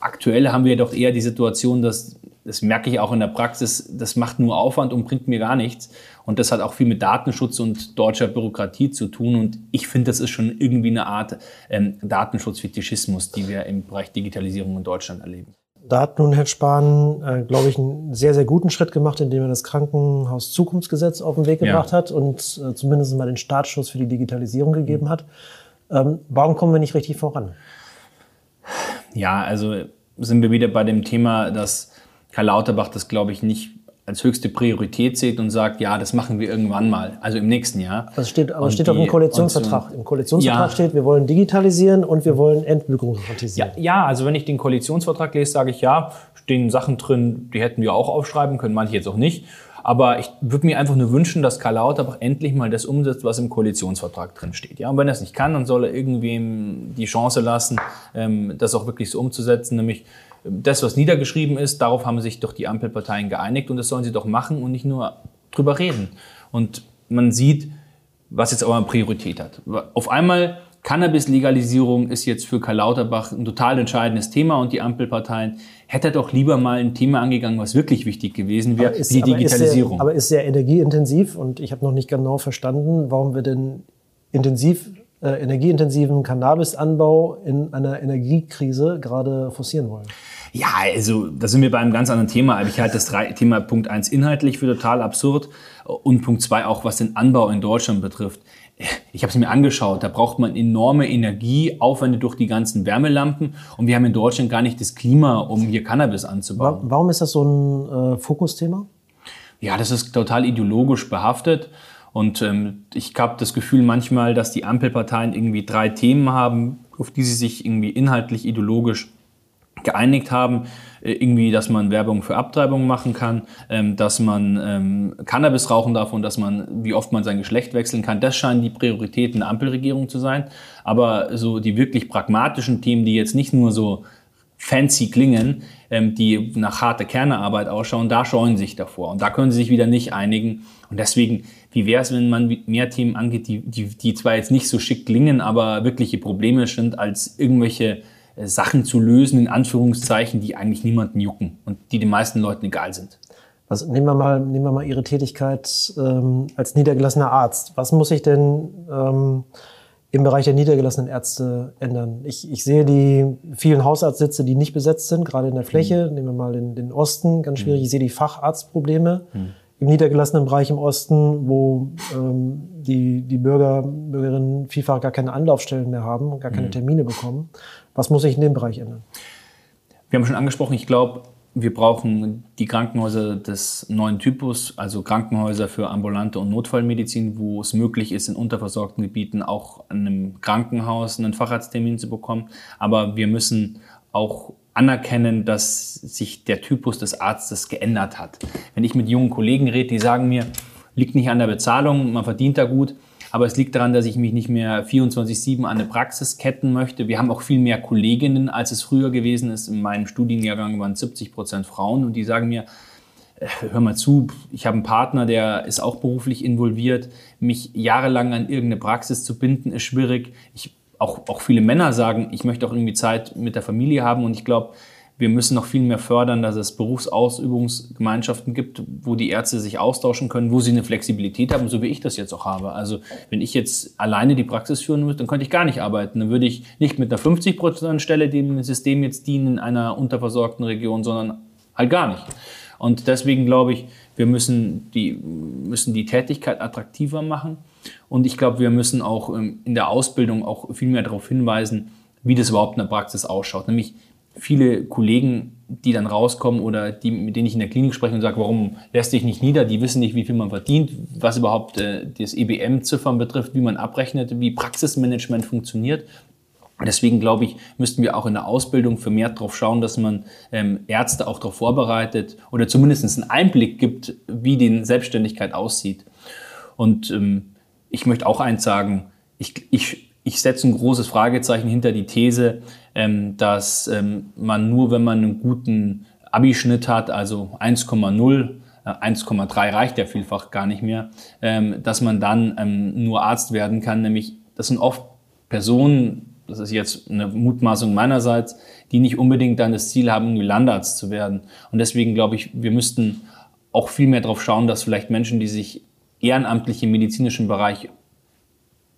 Aktuell haben wir doch eher die Situation, dass, das merke ich auch in der Praxis, das macht nur Aufwand und bringt mir gar nichts. Und das hat auch viel mit Datenschutz und deutscher Bürokratie zu tun. Und ich finde, das ist schon irgendwie eine Art ähm, Datenschutzfetischismus, die wir im Bereich Digitalisierung in Deutschland erleben. Da hat nun Herr Spahn, äh, glaube ich, einen sehr, sehr guten Schritt gemacht, indem er das Krankenhaus-Zukunftsgesetz auf den Weg gebracht ja. hat und äh, zumindest mal den Startschuss für die Digitalisierung gegeben mhm. hat. Ähm, warum kommen wir nicht richtig voran? Ja, also sind wir wieder bei dem Thema, dass Karl Lauterbach das, glaube ich, nicht als höchste Priorität sieht und sagt, ja, das machen wir irgendwann mal, also im nächsten Jahr. Das steht, aber und steht die, doch im Koalitionsvertrag. Im Koalitionsvertrag ja. steht, wir wollen digitalisieren und wir wollen entbürokratisieren. Ja, ja, also wenn ich den Koalitionsvertrag lese, sage ich ja, stehen Sachen drin, die hätten wir auch aufschreiben können, manche jetzt auch nicht. Aber ich würde mir einfach nur wünschen, dass Karl Lauterbach endlich mal das umsetzt, was im Koalitionsvertrag drin steht. Ja, und wenn er es nicht kann, dann soll er irgendwem die Chance lassen, ähm, das auch wirklich so umzusetzen, nämlich das, was niedergeschrieben ist, darauf haben sich doch die Ampelparteien geeinigt und das sollen sie doch machen und nicht nur drüber reden. Und man sieht, was jetzt aber Priorität hat. Auf einmal Cannabis-Legalisierung ist jetzt für Karl Lauterbach ein total entscheidendes Thema und die Ampelparteien hätte er doch lieber mal ein Thema angegangen, was wirklich wichtig gewesen wäre, ist, die Digitalisierung. Ist sehr, aber ist sehr energieintensiv und ich habe noch nicht genau verstanden, warum wir denn intensiv äh, energieintensiven Cannabisanbau in einer Energiekrise gerade forcieren wollen? Ja, also da sind wir bei einem ganz anderen Thema. Ich halte das Thema Punkt 1 inhaltlich für total absurd und Punkt 2 auch, was den Anbau in Deutschland betrifft. Ich habe es mir angeschaut, da braucht man enorme Energieaufwände durch die ganzen Wärmelampen und wir haben in Deutschland gar nicht das Klima, um hier Cannabis anzubauen. Warum ist das so ein äh, Fokusthema? Ja, das ist total ideologisch behaftet. Und ähm, ich habe das Gefühl manchmal, dass die Ampelparteien irgendwie drei Themen haben, auf die sie sich irgendwie inhaltlich, ideologisch geeinigt haben, äh, irgendwie, dass man Werbung für Abtreibung machen kann, ähm, dass man ähm, Cannabis rauchen darf und dass man, wie oft man sein Geschlecht wechseln kann. Das scheinen die Prioritäten der Ampelregierung zu sein. Aber so die wirklich pragmatischen Themen, die jetzt nicht nur so fancy klingen, ähm, die nach harter Kernearbeit ausschauen, da scheuen sich davor. Und da können sie sich wieder nicht einigen. Und deswegen, wie wäre es, wenn man mehr Themen angeht, die, die, die zwar jetzt nicht so schick klingen, aber wirkliche Probleme sind, als irgendwelche äh, Sachen zu lösen, in Anführungszeichen, die eigentlich niemanden jucken und die den meisten Leuten egal sind. Was, nehmen, wir mal, nehmen wir mal Ihre Tätigkeit ähm, als niedergelassener Arzt. Was muss ich denn ähm, im Bereich der niedergelassenen Ärzte ändern? Ich, ich sehe die vielen Hausarztsitze, die nicht besetzt sind, gerade in der Fläche. Mhm. Nehmen wir mal den, den Osten, ganz schwierig. Mhm. Ich sehe die Facharztprobleme. Mhm im niedergelassenen Bereich im Osten, wo ähm, die, die Bürger, Bürgerinnen vielfach gar keine Anlaufstellen mehr haben, gar keine mhm. Termine bekommen. Was muss sich in dem Bereich ändern? Wir haben schon angesprochen, ich glaube, wir brauchen die Krankenhäuser des neuen Typus, also Krankenhäuser für ambulante und Notfallmedizin, wo es möglich ist, in unterversorgten Gebieten auch an einem Krankenhaus einen Facharzttermin zu bekommen. Aber wir müssen auch anerkennen, dass sich der Typus des Arztes geändert hat. Wenn ich mit jungen Kollegen rede, die sagen mir, liegt nicht an der Bezahlung, man verdient da gut, aber es liegt daran, dass ich mich nicht mehr 24-7 an eine Praxis ketten möchte. Wir haben auch viel mehr Kolleginnen, als es früher gewesen ist. In meinem Studienjahrgang waren 70 Prozent Frauen und die sagen mir, äh, hör mal zu, ich habe einen Partner, der ist auch beruflich involviert. Mich jahrelang an irgendeine Praxis zu binden, ist schwierig. Ich, auch, auch viele Männer sagen, ich möchte auch irgendwie Zeit mit der Familie haben und ich glaube, wir müssen noch viel mehr fördern, dass es Berufsausübungsgemeinschaften gibt, wo die Ärzte sich austauschen können, wo sie eine Flexibilität haben, so wie ich das jetzt auch habe. Also wenn ich jetzt alleine die Praxis führen müsste, dann könnte ich gar nicht arbeiten. Dann würde ich nicht mit einer 50%-Stelle dem System jetzt dienen in einer unterversorgten Region, sondern halt gar nicht. Und deswegen glaube ich, wir müssen die, müssen die Tätigkeit attraktiver machen. Und ich glaube, wir müssen auch ähm, in der Ausbildung auch viel mehr darauf hinweisen, wie das überhaupt in der Praxis ausschaut. Nämlich viele Kollegen, die dann rauskommen oder die, mit denen ich in der Klinik spreche und sage, warum lässt dich nicht nieder? Die wissen nicht, wie viel man verdient, was überhaupt äh, das EBM-Ziffern betrifft, wie man abrechnet, wie Praxismanagement funktioniert. Deswegen glaube ich, müssten wir auch in der Ausbildung vermehrt darauf schauen, dass man ähm, Ärzte auch darauf vorbereitet oder zumindest einen Einblick gibt, wie die Selbstständigkeit aussieht. Und ähm, ich möchte auch eins sagen, ich, ich, ich setze ein großes Fragezeichen hinter die These, ähm, dass ähm, man nur, wenn man einen guten Abischnitt hat, also 1,0, 1,3 äh, reicht ja vielfach gar nicht mehr, ähm, dass man dann ähm, nur Arzt werden kann. Nämlich, das sind oft Personen, das ist jetzt eine Mutmaßung meinerseits, die nicht unbedingt dann das Ziel haben, irgendwie Landarzt zu werden. Und deswegen glaube ich, wir müssten auch viel mehr darauf schauen, dass vielleicht Menschen, die sich ehrenamtlich im medizinischen Bereich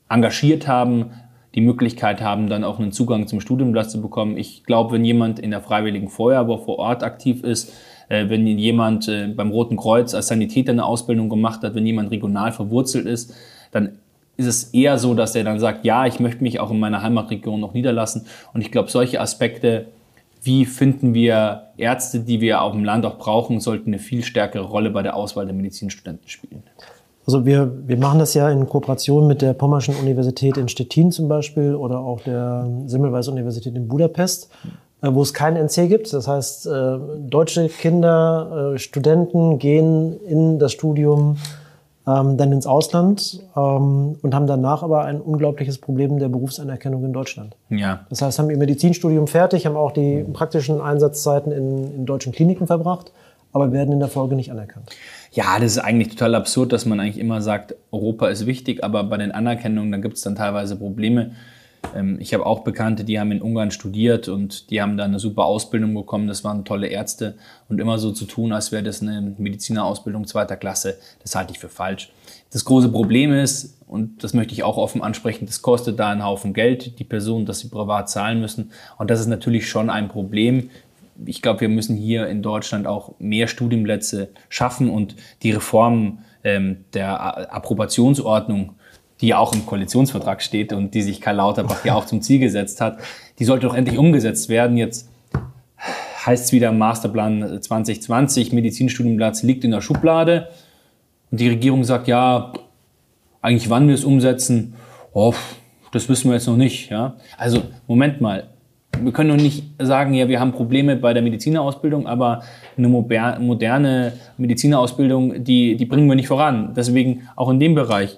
engagiert haben, die Möglichkeit haben, dann auch einen Zugang zum Studienplatz zu bekommen. Ich glaube, wenn jemand in der Freiwilligen Feuerwehr vor Ort aktiv ist, äh, wenn jemand äh, beim Roten Kreuz als Sanitäter eine Ausbildung gemacht hat, wenn jemand regional verwurzelt ist, dann ist es eher so, dass er dann sagt, ja, ich möchte mich auch in meiner Heimatregion noch niederlassen. Und ich glaube, solche Aspekte, wie finden wir Ärzte, die wir auf dem Land auch brauchen, sollten eine viel stärkere Rolle bei der Auswahl der Medizinstudenten spielen. Also wir, wir machen das ja in Kooperation mit der Pommerschen Universität in Stettin zum Beispiel oder auch der Semmelweis Universität in Budapest, äh, wo es kein NC gibt. Das heißt, äh, deutsche Kinder, äh, Studenten gehen in das Studium ähm, dann ins Ausland ähm, und haben danach aber ein unglaubliches Problem der Berufsanerkennung in Deutschland. Ja. Das heißt, haben ihr Medizinstudium fertig, haben auch die praktischen Einsatzzeiten in, in deutschen Kliniken verbracht, aber werden in der Folge nicht anerkannt. Ja, das ist eigentlich total absurd, dass man eigentlich immer sagt, Europa ist wichtig, aber bei den Anerkennungen, da gibt es dann teilweise Probleme. Ähm, ich habe auch Bekannte, die haben in Ungarn studiert und die haben da eine super Ausbildung bekommen. Das waren tolle Ärzte. Und immer so zu tun, als wäre das eine Medizinerausbildung zweiter Klasse, das halte ich für falsch. Das große Problem ist, und das möchte ich auch offen ansprechen, das kostet da einen Haufen Geld, die Personen, dass sie privat zahlen müssen. Und das ist natürlich schon ein Problem ich glaube, wir müssen hier in Deutschland auch mehr Studienplätze schaffen und die Reform ähm, der Approbationsordnung, die ja auch im Koalitionsvertrag steht und die sich Karl Lauterbach ja auch zum Ziel gesetzt hat, die sollte doch endlich umgesetzt werden. Jetzt heißt es wieder Masterplan 2020, Medizinstudienplatz liegt in der Schublade und die Regierung sagt, ja, eigentlich wann wir es umsetzen, oh, das wissen wir jetzt noch nicht. Ja? Also Moment mal, wir können doch nicht sagen, ja, wir haben Probleme bei der Medizinerausbildung, aber eine moderne Medizinerausbildung, die, die bringen wir nicht voran. Deswegen auch in dem Bereich,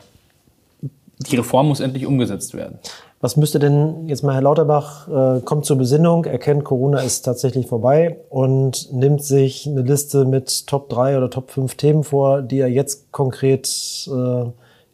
die Reform muss endlich umgesetzt werden. Was müsste denn jetzt mal Herr Lauterbach äh, kommt zur Besinnung, erkennt, Corona ist tatsächlich vorbei und nimmt sich eine Liste mit Top 3 oder Top 5 Themen vor, die er jetzt konkret äh,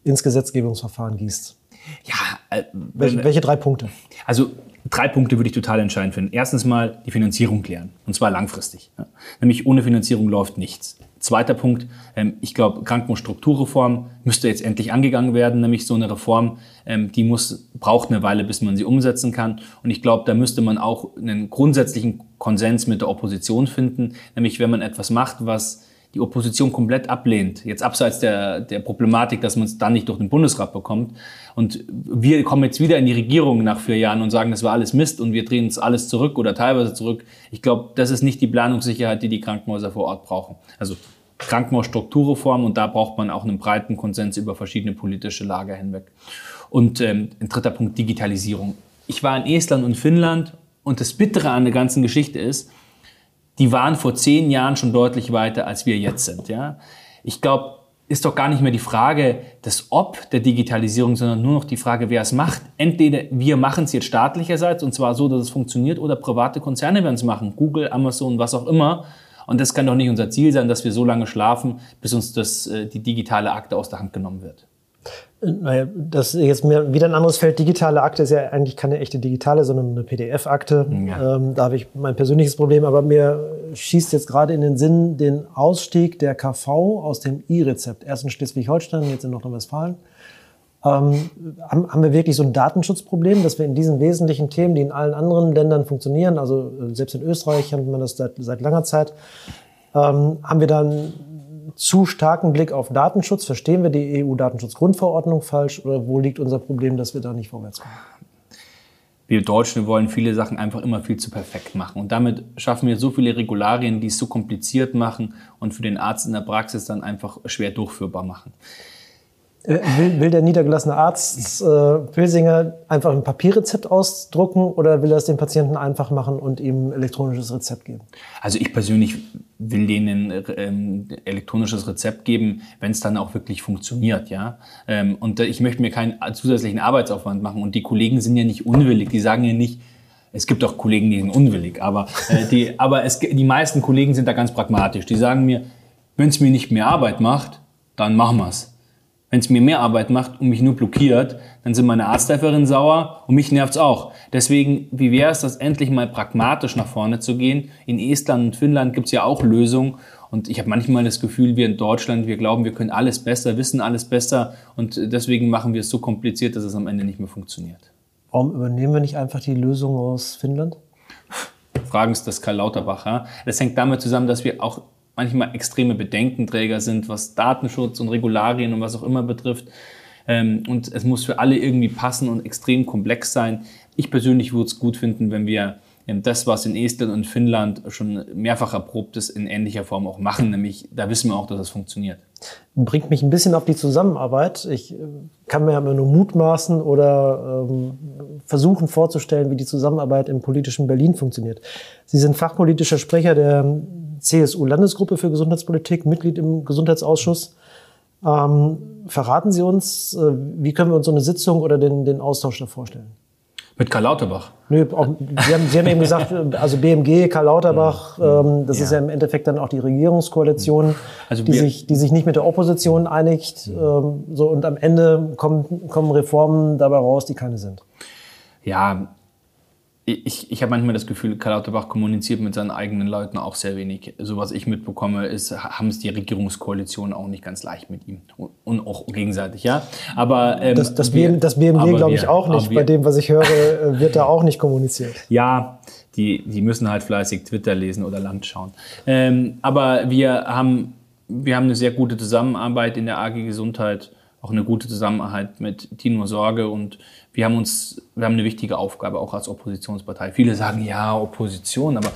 ins Gesetzgebungsverfahren gießt? Ja, äh, welche, welche drei Punkte? Also drei Punkte würde ich total entscheidend finden. Erstens mal die Finanzierung klären. Und zwar langfristig. Ja. Nämlich ohne Finanzierung läuft nichts. Zweiter Punkt, ähm, ich glaube, Krankenhausstrukturreform müsste jetzt endlich angegangen werden. Nämlich so eine Reform, ähm, die muss, braucht eine Weile, bis man sie umsetzen kann. Und ich glaube, da müsste man auch einen grundsätzlichen Konsens mit der Opposition finden. Nämlich, wenn man etwas macht, was die Opposition komplett ablehnt, jetzt abseits der, der Problematik, dass man es dann nicht durch den Bundesrat bekommt. Und wir kommen jetzt wieder in die Regierung nach vier Jahren und sagen, das war alles Mist und wir drehen uns alles zurück oder teilweise zurück. Ich glaube, das ist nicht die Planungssicherheit, die die Krankenhäuser vor Ort brauchen. Also Krankenhausstrukturreform und da braucht man auch einen breiten Konsens über verschiedene politische Lager hinweg. Und ähm, ein dritter Punkt, Digitalisierung. Ich war in Estland und Finnland und das Bittere an der ganzen Geschichte ist, die waren vor zehn Jahren schon deutlich weiter, als wir jetzt sind. Ja? Ich glaube, ist doch gar nicht mehr die Frage des Ob der Digitalisierung, sondern nur noch die Frage, wer es macht. Entweder wir machen es jetzt staatlicherseits und zwar so, dass es funktioniert, oder private Konzerne werden es machen. Google, Amazon, was auch immer. Und das kann doch nicht unser Ziel sein, dass wir so lange schlafen, bis uns das, äh, die digitale Akte aus der Hand genommen wird. Naja, das ist jetzt mir wieder ein anderes Feld. Digitale Akte ist ja eigentlich keine echte digitale, sondern eine PDF-Akte. Ja. Ähm, da habe ich mein persönliches Problem, aber mir schießt jetzt gerade in den Sinn den Ausstieg der KV aus dem E-Rezept. Erst in Schleswig-Holstein, jetzt in Nordrhein-Westfalen. Ähm, haben, haben wir wirklich so ein Datenschutzproblem, dass wir in diesen wesentlichen Themen, die in allen anderen Ländern funktionieren, also äh, selbst in Österreich hat man das seit, seit langer Zeit, ähm, haben wir dann zu starken Blick auf Datenschutz? Verstehen wir die EU-Datenschutzgrundverordnung falsch oder wo liegt unser Problem, dass wir da nicht vorwärts kommen? Wir Deutschen wollen viele Sachen einfach immer viel zu perfekt machen. Und damit schaffen wir so viele Regularien, die es so kompliziert machen und für den Arzt in der Praxis dann einfach schwer durchführbar machen. Äh, will, will, der niedergelassene Arzt äh, Pilsinger einfach ein Papierrezept ausdrucken oder will er es dem Patienten einfach machen und ihm ein elektronisches Rezept geben? Also ich persönlich will denen ähm, elektronisches Rezept geben, wenn es dann auch wirklich funktioniert, ja. Ähm, und ich möchte mir keinen zusätzlichen Arbeitsaufwand machen. Und die Kollegen sind ja nicht unwillig. Die sagen ja nicht, es gibt auch Kollegen, die sind unwillig, aber, äh, die, aber es, die meisten Kollegen sind da ganz pragmatisch. Die sagen mir, wenn es mir nicht mehr Arbeit macht, dann machen wir's. Wenn es mir mehr Arbeit macht und mich nur blockiert, dann sind meine Arzthelferin sauer und mich nervt's auch. Deswegen, wie wäre es, das endlich mal pragmatisch nach vorne zu gehen? In Estland und Finnland gibt's ja auch Lösungen. Und ich habe manchmal das Gefühl, wir in Deutschland, wir glauben, wir können alles besser, wissen alles besser und deswegen machen wir es so kompliziert, dass es am Ende nicht mehr funktioniert. Warum übernehmen wir nicht einfach die Lösung aus Finnland? Fragen Sie das Karl Lauterbach. Ja? Das hängt damit zusammen, dass wir auch manchmal extreme Bedenkenträger sind, was Datenschutz und Regularien und was auch immer betrifft. Ähm, und es muss für alle irgendwie passen und extrem komplex sein. Ich persönlich würde es gut finden, wenn wir ähm, das, was in Estland und Finnland schon mehrfach erprobt ist, in ähnlicher Form auch machen. Nämlich, da wissen wir auch, dass es funktioniert. Bringt mich ein bisschen auf die Zusammenarbeit. Ich äh, kann mir immer nur mutmaßen oder ähm, versuchen vorzustellen, wie die Zusammenarbeit im politischen Berlin funktioniert. Sie sind fachpolitischer Sprecher der CSU-Landesgruppe für Gesundheitspolitik, Mitglied im Gesundheitsausschuss. Ähm, verraten Sie uns, äh, wie können wir uns so eine Sitzung oder den, den Austausch da vorstellen? Mit Karl Lauterbach? Nö, auch, Sie, haben, Sie haben eben gesagt, also BMG, Karl Lauterbach, ähm, das ja. ist ja im Endeffekt dann auch die Regierungskoalition, also die, sich, die sich nicht mit der Opposition einigt. Ähm, so, und am Ende kommen, kommen Reformen dabei raus, die keine sind. Ja, ich, ich habe manchmal das Gefühl, Karl Lauterbach kommuniziert mit seinen eigenen Leuten auch sehr wenig. So was ich mitbekomme, ist, haben es die Regierungskoalition auch nicht ganz leicht mit ihm. Und auch gegenseitig, ja. Aber ähm, das, das, wir, das BMG glaube ich auch nicht. Bei dem, was ich höre, äh, wird da auch nicht kommuniziert. Ja, die, die müssen halt fleißig Twitter lesen oder Land schauen. Ähm, aber wir haben, wir haben eine sehr gute Zusammenarbeit in der AG Gesundheit auch eine gute Zusammenarbeit mit Tino Sorge und wir haben uns, wir haben eine wichtige Aufgabe auch als Oppositionspartei. Viele sagen ja Opposition, aber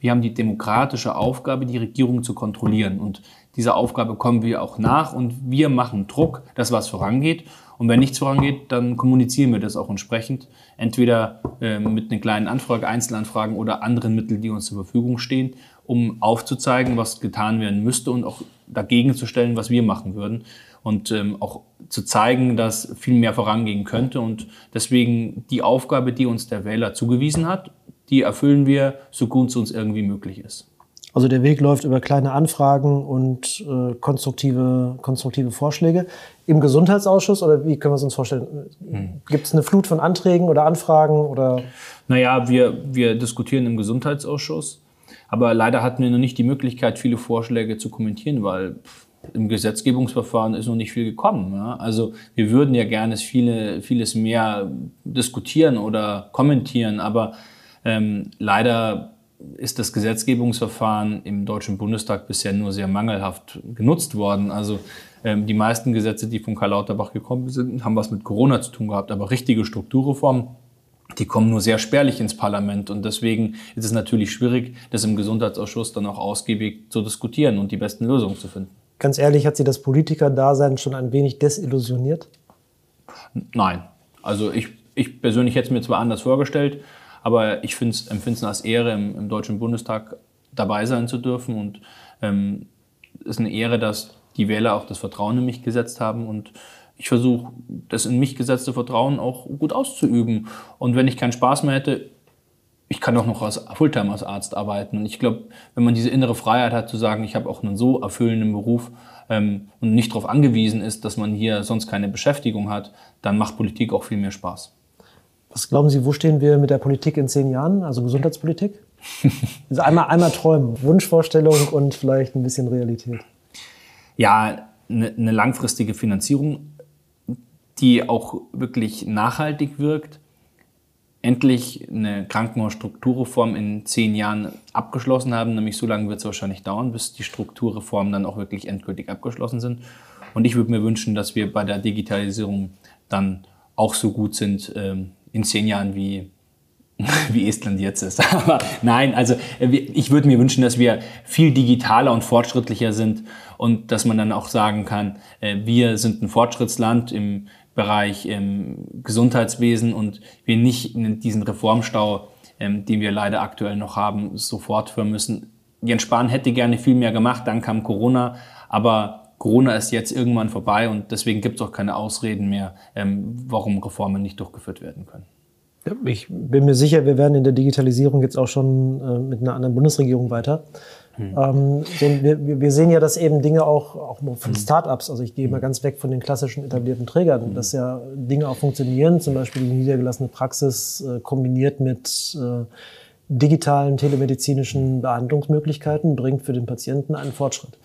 wir haben die demokratische Aufgabe, die Regierung zu kontrollieren und dieser Aufgabe kommen wir auch nach und wir machen Druck, dass was vorangeht. Und wenn nichts vorangeht, dann kommunizieren wir das auch entsprechend. Entweder äh, mit einer kleinen Anfrage, Einzelanfragen oder anderen Mitteln, die uns zur Verfügung stehen, um aufzuzeigen, was getan werden müsste und auch dagegen zu stellen, was wir machen würden und ähm, auch zu zeigen, dass viel mehr vorangehen könnte. Und deswegen die Aufgabe, die uns der Wähler zugewiesen hat, die erfüllen wir, so gut es uns irgendwie möglich ist. Also der Weg läuft über kleine Anfragen und äh, konstruktive, konstruktive Vorschläge. Im Gesundheitsausschuss oder wie können wir es uns vorstellen? Hm. Gibt es eine Flut von Anträgen oder Anfragen? Oder? Naja, wir, wir diskutieren im Gesundheitsausschuss. Aber leider hatten wir noch nicht die Möglichkeit, viele Vorschläge zu kommentieren, weil im Gesetzgebungsverfahren ist noch nicht viel gekommen. Ja? Also wir würden ja gerne viele, vieles mehr diskutieren oder kommentieren, aber ähm, leider ist das Gesetzgebungsverfahren im Deutschen Bundestag bisher nur sehr mangelhaft genutzt worden. Also ähm, die meisten Gesetze, die von Karl Lauterbach gekommen sind, haben was mit Corona zu tun gehabt, aber richtige Strukturreformen die kommen nur sehr spärlich ins Parlament. Und deswegen ist es natürlich schwierig, das im Gesundheitsausschuss dann auch ausgiebig zu diskutieren und die besten Lösungen zu finden. Ganz ehrlich, hat Sie das Politikerdasein schon ein wenig desillusioniert? Nein. Also ich, ich persönlich hätte es mir zwar anders vorgestellt, aber ich empfinde es als Ehre, im, im, Deutschen Bundestag dabei sein zu dürfen. Und ähm, es ist eine Ehre, dass die Wähler auch das Vertrauen in mich gesetzt haben und ich versuche, das in mich gesetzte Vertrauen auch gut auszuüben. Und wenn ich keinen Spaß mehr hätte, ich kann auch noch als Fulltime als Arzt arbeiten. Und ich glaube, wenn man diese innere Freiheit hat, zu sagen, ich habe auch einen so erfüllenden Beruf ähm, und nicht darauf angewiesen ist, dass man hier sonst keine Beschäftigung hat, dann macht Politik auch viel mehr Spaß. Was glauben Sie, wo stehen wir mit der Politik in zehn Jahren, also Gesundheitspolitik? also einmal, einmal träumen, Wunschvorstellung und vielleicht ein bisschen Realität. Ja, eine, eine langfristige Finanzierung, die auch wirklich nachhaltig wirkt endlich eine Krankenhausstrukturreform in zehn Jahren abgeschlossen haben. Nämlich so lange wird es wahrscheinlich dauern, bis die Strukturreformen dann auch wirklich endgültig abgeschlossen sind. Und ich würde mir wünschen, dass wir bei der Digitalisierung dann auch so gut sind ähm, in zehn Jahren wie wie Estland jetzt ist. Aber nein, also äh, ich würde mir wünschen, dass wir viel digitaler und fortschrittlicher sind und dass man dann auch sagen kann, äh, wir sind ein Fortschrittsland im Bereich ähm, Gesundheitswesen und wir nicht in diesen Reformstau, ähm, den wir leider aktuell noch haben, sofort führen müssen. Jens Spahn hätte gerne viel mehr gemacht, dann kam Corona, aber Corona ist jetzt irgendwann vorbei und deswegen gibt es auch keine Ausreden mehr, ähm, warum Reformen nicht durchgeführt werden können. Ich bin mir sicher, wir werden in der Digitalisierung jetzt auch schon äh, mit einer anderen Bundesregierung weiter. Hm. Ähm, wir, wir, sehen ja, dass eben Dinge auch, auch von hm. Startups, also ich gehe mal hm. ganz weg von den klassischen etablierten Trägern, hm. dass ja Dinge auch funktionieren, zum Beispiel die niedergelassene Praxis äh, kombiniert mit äh, digitalen telemedizinischen Behandlungsmöglichkeiten bringt für den Patienten einen Fortschritt.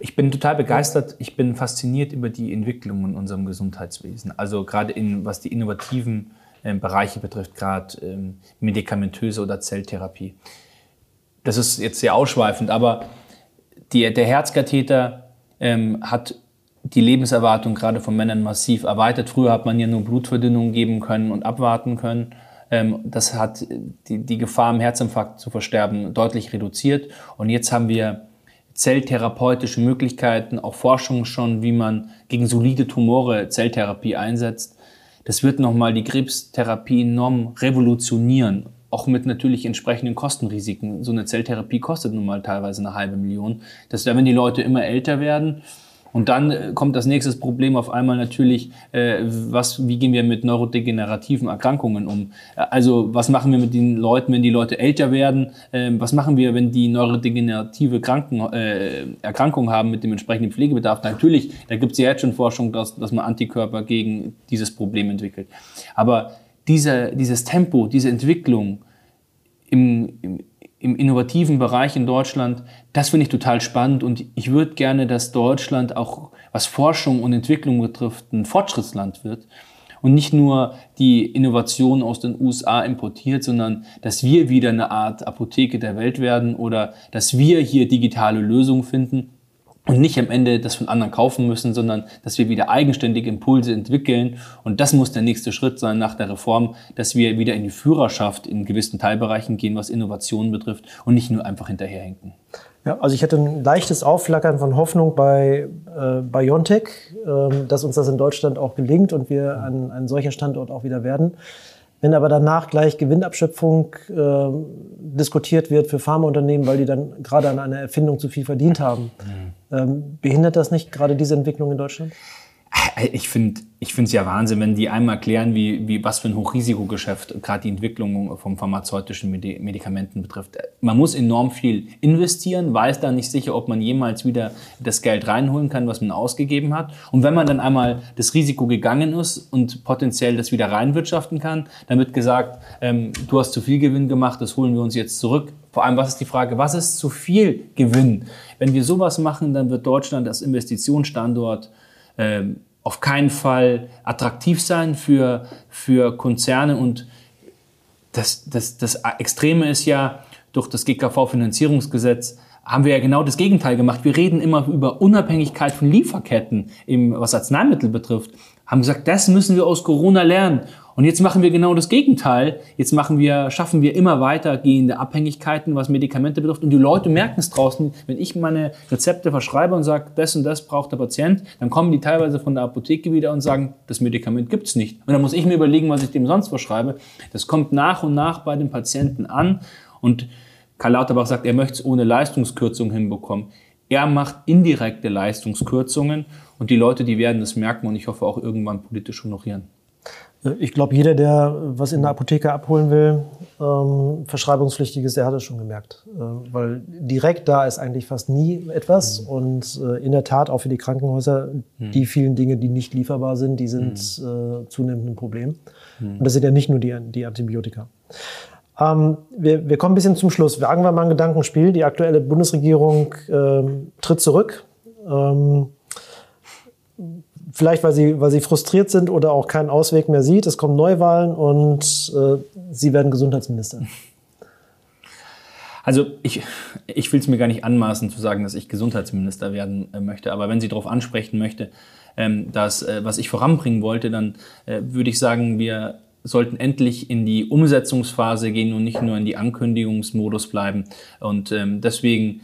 Ich bin total begeistert, ich bin fasziniert über die Entwicklung in unserem Gesundheitswesen. Also gerade in, was die innovativen äh, Bereiche betrifft, gerade ähm, medikamentöse oder Zelltherapie das ist jetzt sehr ausschweifend, aber die, der Herzkatheter ähm, hat die Lebenserwartung gerade von Männern massiv erweitert. Früher hat man ja nur Blutverdünnung geben können und abwarten können. Ähm, das hat die, die Gefahr, im Herzinfarkt zu versterben, deutlich reduziert. Und jetzt haben wir zelltherapeutische Möglichkeiten, auch Forschung schon, wie man gegen solide Tumore Zelltherapie einsetzt. Das wird nochmal die Krebstherapie enorm revolutionieren auch mit natürlich entsprechenden Kostenrisiken. So eine Zelltherapie kostet nun mal teilweise eine halbe Million. Das wäre, wenn die Leute immer älter werden. Und dann äh, kommt das nächste Problem auf einmal natürlich, äh, was, wie gehen wir mit neurodegenerativen Erkrankungen um? Also was machen wir mit den Leuten, wenn die Leute älter werden? Äh, was machen wir, wenn die neurodegenerative Kranken, äh, Erkrankung haben mit dem entsprechenden Pflegebedarf? Natürlich, da gibt es ja jetzt schon Forschung, dass, dass man Antikörper gegen dieses Problem entwickelt. Aber diese, dieses Tempo, diese Entwicklung im, im, im innovativen Bereich in Deutschland, das finde ich total spannend. Und ich würde gerne, dass Deutschland auch was Forschung und Entwicklung betrifft, ein Fortschrittsland wird und nicht nur die Innovation aus den USA importiert, sondern dass wir wieder eine Art Apotheke der Welt werden oder dass wir hier digitale Lösungen finden und nicht am Ende das von anderen kaufen müssen, sondern dass wir wieder eigenständig Impulse entwickeln. Und das muss der nächste Schritt sein nach der Reform, dass wir wieder in die Führerschaft in gewissen Teilbereichen gehen, was Innovationen betrifft und nicht nur einfach hinterherhinken. Ja, also ich hatte ein leichtes Aufflackern von Hoffnung bei äh, BioNTech, äh, dass uns das in Deutschland auch gelingt und wir ein, ein solcher Standort auch wieder werden. Wenn aber danach gleich Gewinnabschöpfung äh, diskutiert wird für Pharmaunternehmen, weil die dann gerade an einer Erfindung zu viel verdient haben, mhm. Ähm, behindert das nicht gerade diese Entwicklung in Deutschland? Äh, ich finde ich finde es ja Wahnsinn, wenn die einmal erklären, wie, wie was für ein Hochrisikogeschäft gerade die Entwicklung von pharmazeutischen Medikamenten betrifft. Man muss enorm viel investieren, weiß da nicht sicher, ob man jemals wieder das Geld reinholen kann, was man ausgegeben hat. Und wenn man dann einmal das Risiko gegangen ist und potenziell das wieder reinwirtschaften kann, dann wird gesagt, ähm, du hast zu viel Gewinn gemacht, das holen wir uns jetzt zurück. Vor allem, was ist die Frage, was ist zu viel Gewinn? Wenn wir sowas machen, dann wird Deutschland als Investitionsstandort ähm, auf keinen Fall attraktiv sein für, für Konzerne. Und das, das, das Extreme ist ja, durch das GKV-Finanzierungsgesetz haben wir ja genau das Gegenteil gemacht. Wir reden immer über Unabhängigkeit von Lieferketten, im, was Arzneimittel betrifft. Haben gesagt, das müssen wir aus Corona lernen. Und jetzt machen wir genau das Gegenteil. Jetzt machen wir, schaffen wir immer weitergehende Abhängigkeiten, was Medikamente betrifft. Und die Leute merken es draußen. Wenn ich meine Rezepte verschreibe und sage, das und das braucht der Patient, dann kommen die teilweise von der Apotheke wieder und sagen, das Medikament gibt's nicht. Und dann muss ich mir überlegen, was ich dem sonst verschreibe. Das kommt nach und nach bei den Patienten an. Und Karl Lauterbach sagt, er möchte es ohne Leistungskürzung hinbekommen Er macht indirekte Leistungskürzungen und die Leute, die werden das merken und ich hoffe auch irgendwann politisch honorieren. Ich glaube, jeder, der was in der Apotheke abholen will, ähm, verschreibungspflichtiges, der hat es schon gemerkt. Äh, weil direkt da ist eigentlich fast nie etwas. Mhm. Und äh, in der Tat auch für die Krankenhäuser, mhm. die vielen Dinge, die nicht lieferbar sind, die sind mhm. äh, zunehmend ein Problem. Mhm. Und das sind ja nicht nur die, die Antibiotika. Ähm, wir, wir, kommen ein bisschen zum Schluss. Wagen wir mal ein Gedankenspiel. Die aktuelle Bundesregierung ähm, tritt zurück. Ähm, vielleicht weil sie, weil sie frustriert sind oder auch keinen Ausweg mehr sieht. Es kommen Neuwahlen und äh, sie werden Gesundheitsminister. Also ich, ich will es mir gar nicht anmaßen zu sagen, dass ich Gesundheitsminister werden äh, möchte. Aber wenn sie darauf ansprechen möchte, ähm, dass, äh, was ich voranbringen wollte, dann äh, würde ich sagen, wir sollten endlich in die Umsetzungsphase gehen und nicht nur in die Ankündigungsmodus bleiben. Und ähm, deswegen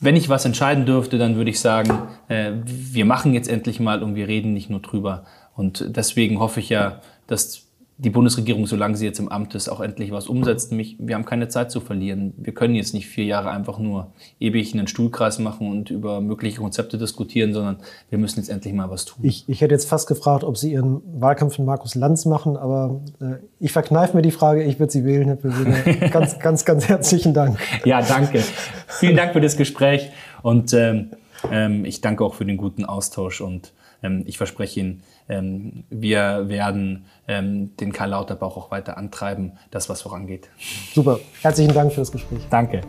wenn ich was entscheiden dürfte, dann würde ich sagen, äh, wir machen jetzt endlich mal und wir reden nicht nur drüber. Und deswegen hoffe ich ja, dass die Bundesregierung, solange sie jetzt im Amt ist, auch endlich was umsetzt. Mich, wir haben keine Zeit zu verlieren. Wir können jetzt nicht vier Jahre einfach nur ewig einen Stuhlkreis machen und über mögliche Konzepte diskutieren, sondern wir müssen jetzt endlich mal was tun. Ich, ich hätte jetzt fast gefragt, ob Sie Ihren Wahlkampf von Markus Lanz machen, aber äh, ich verkneife mir die Frage, ich würde Sie wählen, Herr Präsident. ganz, ganz, ganz herzlichen Dank. Ja, danke. Vielen Dank für das Gespräch und ähm, ähm, ich danke auch für den guten Austausch und ähm, ich verspreche Ihnen, ähm, wir werden ähm, den Karl Lauterbach auch weiter antreiben, das was vorangeht. Super. Herzlichen Dank für das Gespräch. Danke.